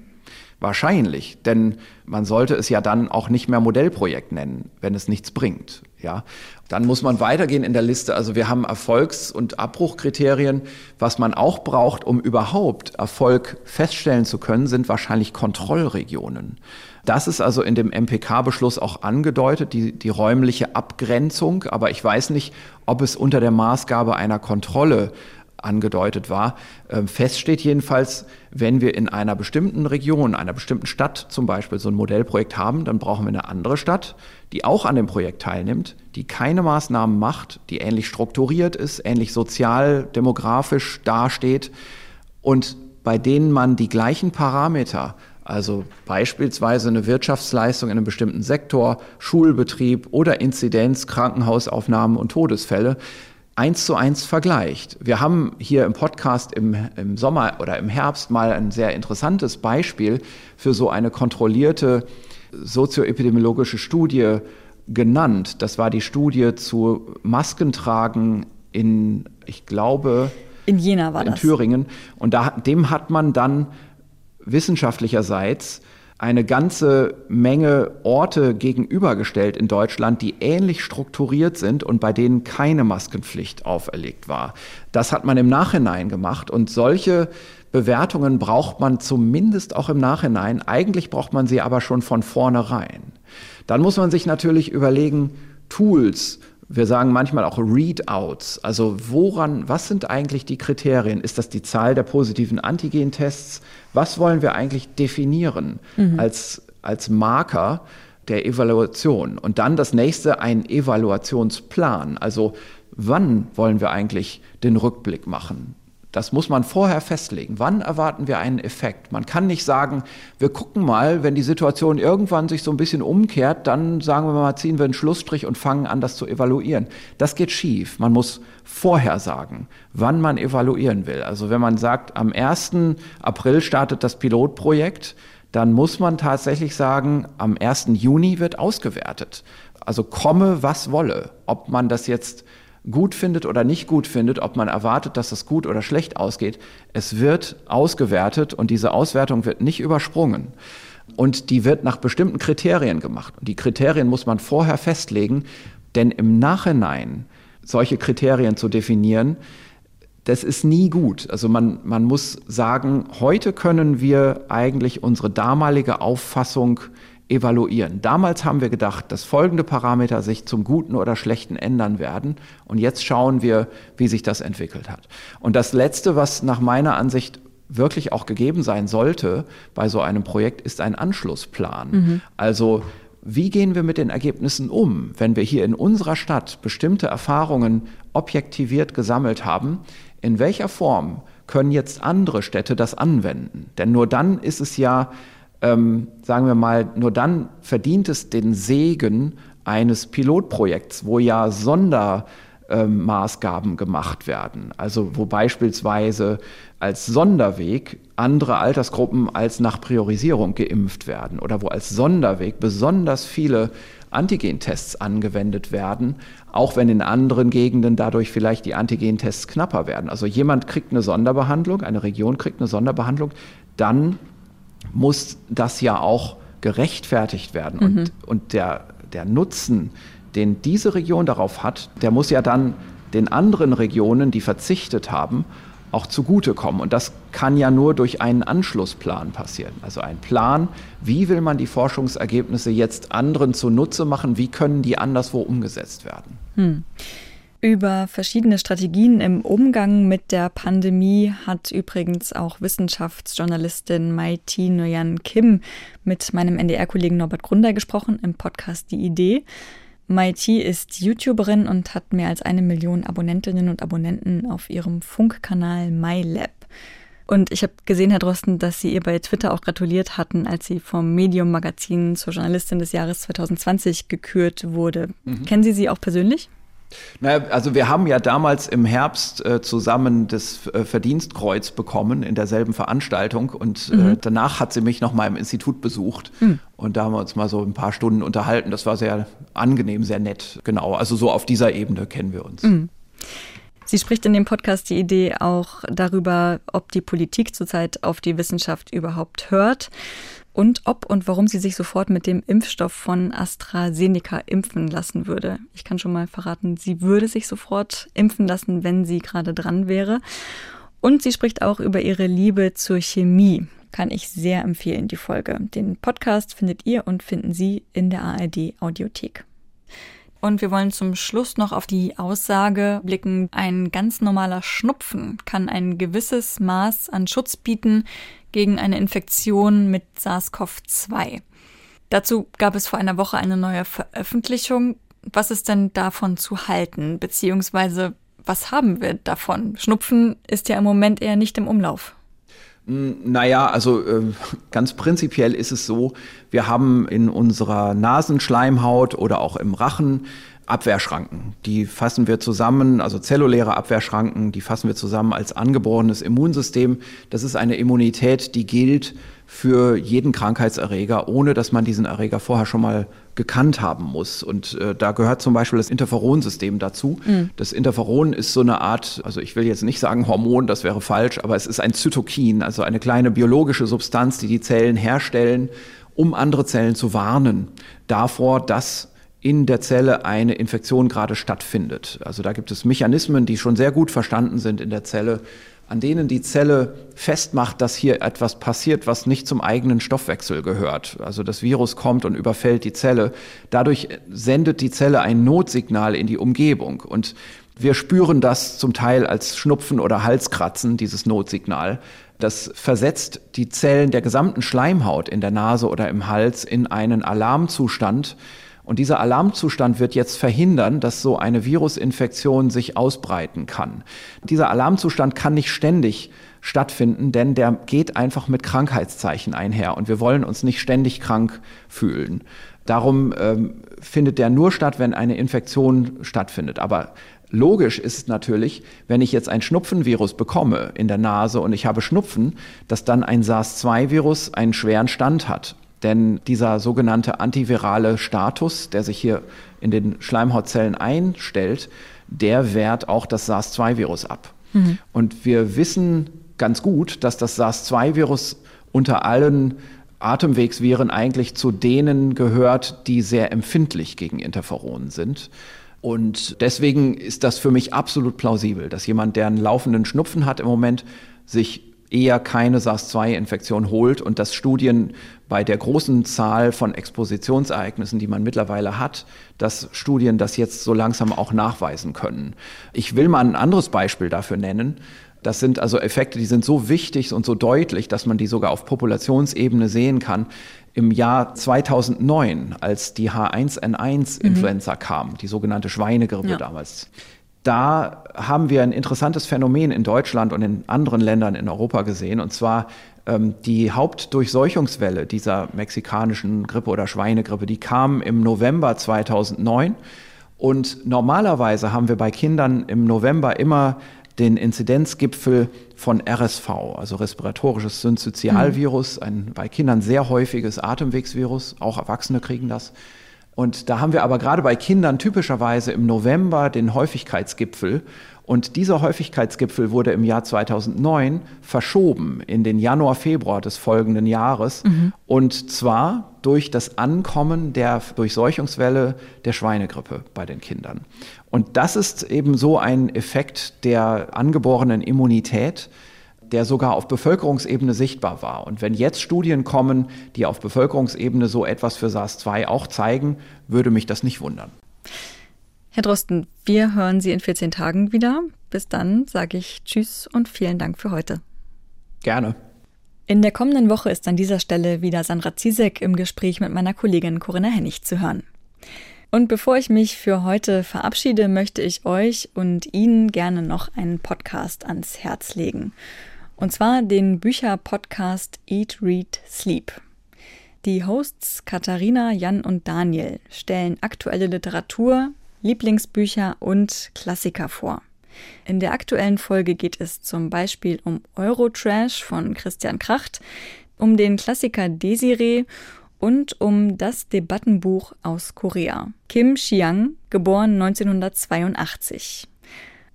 Wahrscheinlich, denn man sollte es ja dann auch nicht mehr Modellprojekt nennen, wenn es nichts bringt. Ja, dann muss man weitergehen in der Liste. Also wir haben Erfolgs- und Abbruchkriterien. Was man auch braucht, um überhaupt Erfolg feststellen zu können, sind wahrscheinlich Kontrollregionen. Das ist also in dem MPK-Beschluss auch angedeutet, die, die räumliche Abgrenzung. Aber ich weiß nicht, ob es unter der Maßgabe einer Kontrolle angedeutet war. Ähm, fest steht jedenfalls, wenn wir in einer bestimmten Region, einer bestimmten Stadt zum Beispiel so ein Modellprojekt haben, dann brauchen wir eine andere Stadt, die auch an dem Projekt teilnimmt, die keine Maßnahmen macht, die ähnlich strukturiert ist, ähnlich sozial, demografisch dasteht und bei denen man die gleichen Parameter also beispielsweise eine Wirtschaftsleistung in einem bestimmten Sektor, Schulbetrieb oder Inzidenz, Krankenhausaufnahmen und Todesfälle eins zu eins vergleicht. Wir haben hier im Podcast im, im Sommer oder im Herbst mal ein sehr interessantes Beispiel für so eine kontrollierte sozioepidemiologische Studie genannt. Das war die Studie zu Maskentragen in, ich glaube, in Jena war in das. Thüringen. Und da, dem hat man dann wissenschaftlicherseits eine ganze Menge Orte gegenübergestellt in Deutschland, die ähnlich strukturiert sind und bei denen keine Maskenpflicht auferlegt war. Das hat man im Nachhinein gemacht und solche Bewertungen braucht man zumindest auch im Nachhinein. Eigentlich braucht man sie aber schon von vornherein. Dann muss man sich natürlich überlegen, Tools, wir sagen manchmal auch Readouts. Also woran, was sind eigentlich die Kriterien? Ist das die Zahl der positiven Antigentests? Was wollen wir eigentlich definieren mhm. als, als Marker der Evaluation? Und dann das nächste, ein Evaluationsplan. Also wann wollen wir eigentlich den Rückblick machen? Das muss man vorher festlegen. Wann erwarten wir einen Effekt? Man kann nicht sagen, wir gucken mal, wenn die Situation irgendwann sich so ein bisschen umkehrt, dann sagen wir mal, ziehen wir einen Schlussstrich und fangen an, das zu evaluieren. Das geht schief. Man muss vorher sagen, wann man evaluieren will. Also wenn man sagt, am 1. April startet das Pilotprojekt, dann muss man tatsächlich sagen, am 1. Juni wird ausgewertet. Also komme, was wolle. Ob man das jetzt gut findet oder nicht gut findet, ob man erwartet, dass es gut oder schlecht ausgeht. Es wird ausgewertet und diese Auswertung wird nicht übersprungen. Und die wird nach bestimmten Kriterien gemacht. Und die Kriterien muss man vorher festlegen, denn im Nachhinein solche Kriterien zu definieren, das ist nie gut. Also man, man muss sagen, heute können wir eigentlich unsere damalige Auffassung evaluieren. Damals haben wir gedacht, dass folgende Parameter sich zum Guten oder Schlechten ändern werden. Und jetzt schauen wir, wie sich das entwickelt hat. Und das Letzte, was nach meiner Ansicht wirklich auch gegeben sein sollte bei so einem Projekt, ist ein Anschlussplan. Mhm. Also wie gehen wir mit den Ergebnissen um, wenn wir hier in unserer Stadt bestimmte Erfahrungen objektiviert gesammelt haben? In welcher Form können jetzt andere Städte das anwenden? Denn nur dann ist es ja ähm, sagen wir mal, nur dann verdient es den Segen eines Pilotprojekts, wo ja Sondermaßgaben ähm, gemacht werden. Also wo beispielsweise als Sonderweg andere Altersgruppen als nach Priorisierung geimpft werden oder wo als Sonderweg besonders viele Antigentests angewendet werden, auch wenn in anderen Gegenden dadurch vielleicht die Antigentests knapper werden. Also jemand kriegt eine Sonderbehandlung, eine Region kriegt eine Sonderbehandlung, dann muss das ja auch gerechtfertigt werden. Mhm. Und, und der, der Nutzen, den diese Region darauf hat, der muss ja dann den anderen Regionen, die verzichtet haben, auch zugutekommen. Und das kann ja nur durch einen Anschlussplan passieren. Also ein Plan, wie will man die Forschungsergebnisse jetzt anderen zunutze machen, wie können die anderswo umgesetzt werden. Hm. Über verschiedene Strategien im Umgang mit der Pandemie hat übrigens auch Wissenschaftsjournalistin Mai-Ti Nguyen Kim mit meinem NDR-Kollegen Norbert Grunder gesprochen im Podcast Die Idee. Mai-Ti ist YouTuberin und hat mehr als eine Million Abonnentinnen und Abonnenten auf ihrem Funkkanal MyLab. Und ich habe gesehen, Herr Drosten, dass Sie ihr bei Twitter auch gratuliert hatten, als sie vom Medium Magazin zur Journalistin des Jahres 2020 gekürt wurde. Mhm. Kennen Sie sie auch persönlich? Naja, also wir haben ja damals im Herbst äh, zusammen das äh, Verdienstkreuz bekommen in derselben Veranstaltung und äh, mhm. äh, danach hat sie mich noch mal im Institut besucht mhm. und da haben wir uns mal so ein paar Stunden unterhalten. Das war sehr angenehm, sehr nett. Genau, also so auf dieser Ebene kennen wir uns. Mhm. Sie spricht in dem Podcast die Idee auch darüber, ob die Politik zurzeit auf die Wissenschaft überhaupt hört und ob und warum sie sich sofort mit dem Impfstoff von AstraZeneca impfen lassen würde. Ich kann schon mal verraten, sie würde sich sofort impfen lassen, wenn sie gerade dran wäre. Und sie spricht auch über ihre Liebe zur Chemie. Kann ich sehr empfehlen, die Folge. Den Podcast findet ihr und finden Sie in der ARD Audiothek. Und wir wollen zum Schluss noch auf die Aussage blicken, ein ganz normaler Schnupfen kann ein gewisses Maß an Schutz bieten gegen eine Infektion mit SARS-CoV-2. Dazu gab es vor einer Woche eine neue Veröffentlichung. Was ist denn davon zu halten? Beziehungsweise, was haben wir davon? Schnupfen ist ja im Moment eher nicht im Umlauf. Hm, naja, also äh, ganz prinzipiell ist es so, wir haben in unserer Nasenschleimhaut oder auch im Rachen Abwehrschranken. Die fassen wir zusammen, also zelluläre Abwehrschranken, die fassen wir zusammen als angeborenes Immunsystem. Das ist eine Immunität, die gilt für jeden Krankheitserreger, ohne dass man diesen Erreger vorher schon mal gekannt haben muss. Und äh, da gehört zum Beispiel das Interferonsystem dazu. Mhm. Das Interferon ist so eine Art, also ich will jetzt nicht sagen Hormon, das wäre falsch, aber es ist ein Zytokin, also eine kleine biologische Substanz, die die Zellen herstellen, um andere Zellen zu warnen davor, dass in der Zelle eine Infektion gerade stattfindet. Also da gibt es Mechanismen, die schon sehr gut verstanden sind in der Zelle, an denen die Zelle festmacht, dass hier etwas passiert, was nicht zum eigenen Stoffwechsel gehört. Also das Virus kommt und überfällt die Zelle. Dadurch sendet die Zelle ein Notsignal in die Umgebung. Und wir spüren das zum Teil als Schnupfen oder Halskratzen, dieses Notsignal. Das versetzt die Zellen der gesamten Schleimhaut in der Nase oder im Hals in einen Alarmzustand, und dieser Alarmzustand wird jetzt verhindern, dass so eine Virusinfektion sich ausbreiten kann. Dieser Alarmzustand kann nicht ständig stattfinden, denn der geht einfach mit Krankheitszeichen einher und wir wollen uns nicht ständig krank fühlen. Darum ähm, findet der nur statt, wenn eine Infektion stattfindet. Aber Logisch ist natürlich, wenn ich jetzt ein Schnupfenvirus bekomme in der Nase und ich habe Schnupfen, dass dann ein SARS-2-Virus einen schweren Stand hat. Denn dieser sogenannte antivirale Status, der sich hier in den Schleimhautzellen einstellt, der wehrt auch das SARS-2-Virus ab. Mhm. Und wir wissen ganz gut, dass das SARS-2-Virus unter allen Atemwegsviren eigentlich zu denen gehört, die sehr empfindlich gegen Interferonen sind. Und deswegen ist das für mich absolut plausibel, dass jemand, der einen laufenden Schnupfen hat im Moment, sich eher keine SARS-2-Infektion holt und dass Studien bei der großen Zahl von Expositionsereignissen, die man mittlerweile hat, dass Studien das jetzt so langsam auch nachweisen können. Ich will mal ein anderes Beispiel dafür nennen. Das sind also Effekte, die sind so wichtig und so deutlich, dass man die sogar auf Populationsebene sehen kann. Im Jahr 2009, als die H1N1-Influenza mhm. kam, die sogenannte Schweinegrippe ja. damals, da haben wir ein interessantes Phänomen in Deutschland und in anderen Ländern in Europa gesehen. Und zwar ähm, die Hauptdurchseuchungswelle dieser mexikanischen Grippe oder Schweinegrippe, die kam im November 2009. Und normalerweise haben wir bei Kindern im November immer den Inzidenzgipfel von RSV, also respiratorisches Synzytialvirus, ein bei Kindern sehr häufiges Atemwegsvirus. Auch Erwachsene kriegen das. Und da haben wir aber gerade bei Kindern typischerweise im November den Häufigkeitsgipfel. Und dieser Häufigkeitsgipfel wurde im Jahr 2009 verschoben in den Januar, Februar des folgenden Jahres. Mhm. Und zwar durch das Ankommen der Durchseuchungswelle der Schweinegrippe bei den Kindern. Und das ist eben so ein Effekt der angeborenen Immunität, der sogar auf Bevölkerungsebene sichtbar war. Und wenn jetzt Studien kommen, die auf Bevölkerungsebene so etwas für SARS-2 auch zeigen, würde mich das nicht wundern. Herr Drosten, wir hören Sie in 14 Tagen wieder. Bis dann sage ich Tschüss und vielen Dank für heute. Gerne. In der kommenden Woche ist an dieser Stelle wieder Sandra Ziesek im Gespräch mit meiner Kollegin Corinna Hennig zu hören. Und bevor ich mich für heute verabschiede, möchte ich euch und Ihnen gerne noch einen Podcast ans Herz legen. Und zwar den Bücherpodcast Eat, Read, Sleep. Die Hosts Katharina, Jan und Daniel stellen aktuelle Literatur, Lieblingsbücher und Klassiker vor. In der aktuellen Folge geht es zum Beispiel um Eurotrash von Christian Kracht, um den Klassiker Desiree und um das Debattenbuch aus Korea. Kim Chiang, geboren 1982.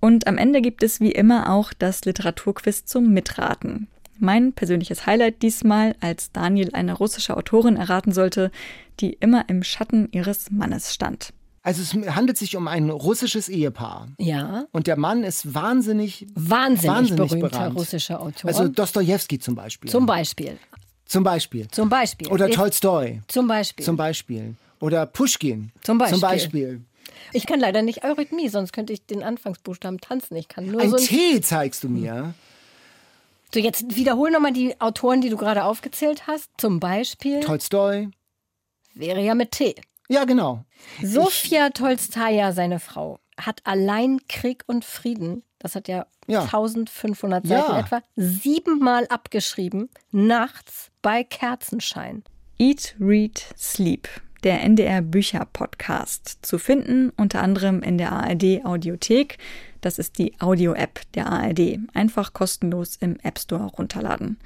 Und am Ende gibt es wie immer auch das Literaturquiz zum Mitraten. Mein persönliches Highlight diesmal, als Daniel eine russische Autorin erraten sollte, die immer im Schatten ihres Mannes stand. Also es handelt sich um ein russisches Ehepaar. Ja. Und der Mann ist wahnsinnig, Wahnsinnig, wahnsinnig berühmter berannt. russischer Autor. Also Dostoevsky zum Beispiel. zum Beispiel. Zum Beispiel. Zum Beispiel. Oder Tolstoi. Zum Beispiel. Zum Beispiel. Oder Pushkin. Zum Beispiel. Zum Beispiel. Ich kann leider nicht Eurythmie, sonst könnte ich den Anfangsbuchstaben tanzen. Ich kann nur Ein so ein T zeigst du mir. So, jetzt wiederhol nochmal die Autoren, die du gerade aufgezählt hast. Zum Beispiel Tolstoi. wäre ja mit T. Ja, genau. Sofia Tolstaja, seine Frau, hat allein Krieg und Frieden, das hat ja, Ja. 1500 Ja. Seiten etwa, siebenmal abgeschrieben, nachts bei Kerzenschein. Eat, Read, Sleep, der NDR Bücher Podcast, zu finden unter anderem in der ARD Audiothek. Das ist die Audio-App der ARD. Einfach kostenlos im App Store runterladen.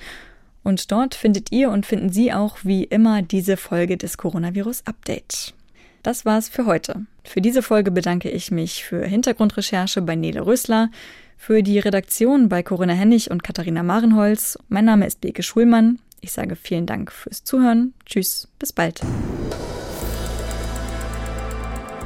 Und dort findet ihr und finden Sie auch wie immer diese Folge des Coronavirus Update. Das war's für heute. Für diese Folge bedanke ich mich für Hintergrundrecherche bei Nele Rösler, für die Redaktion bei Corinna Hennig und Katharina Marenholz. Mein Name ist Beke Schulmann. Ich sage vielen Dank fürs Zuhören. Tschüss, bis bald.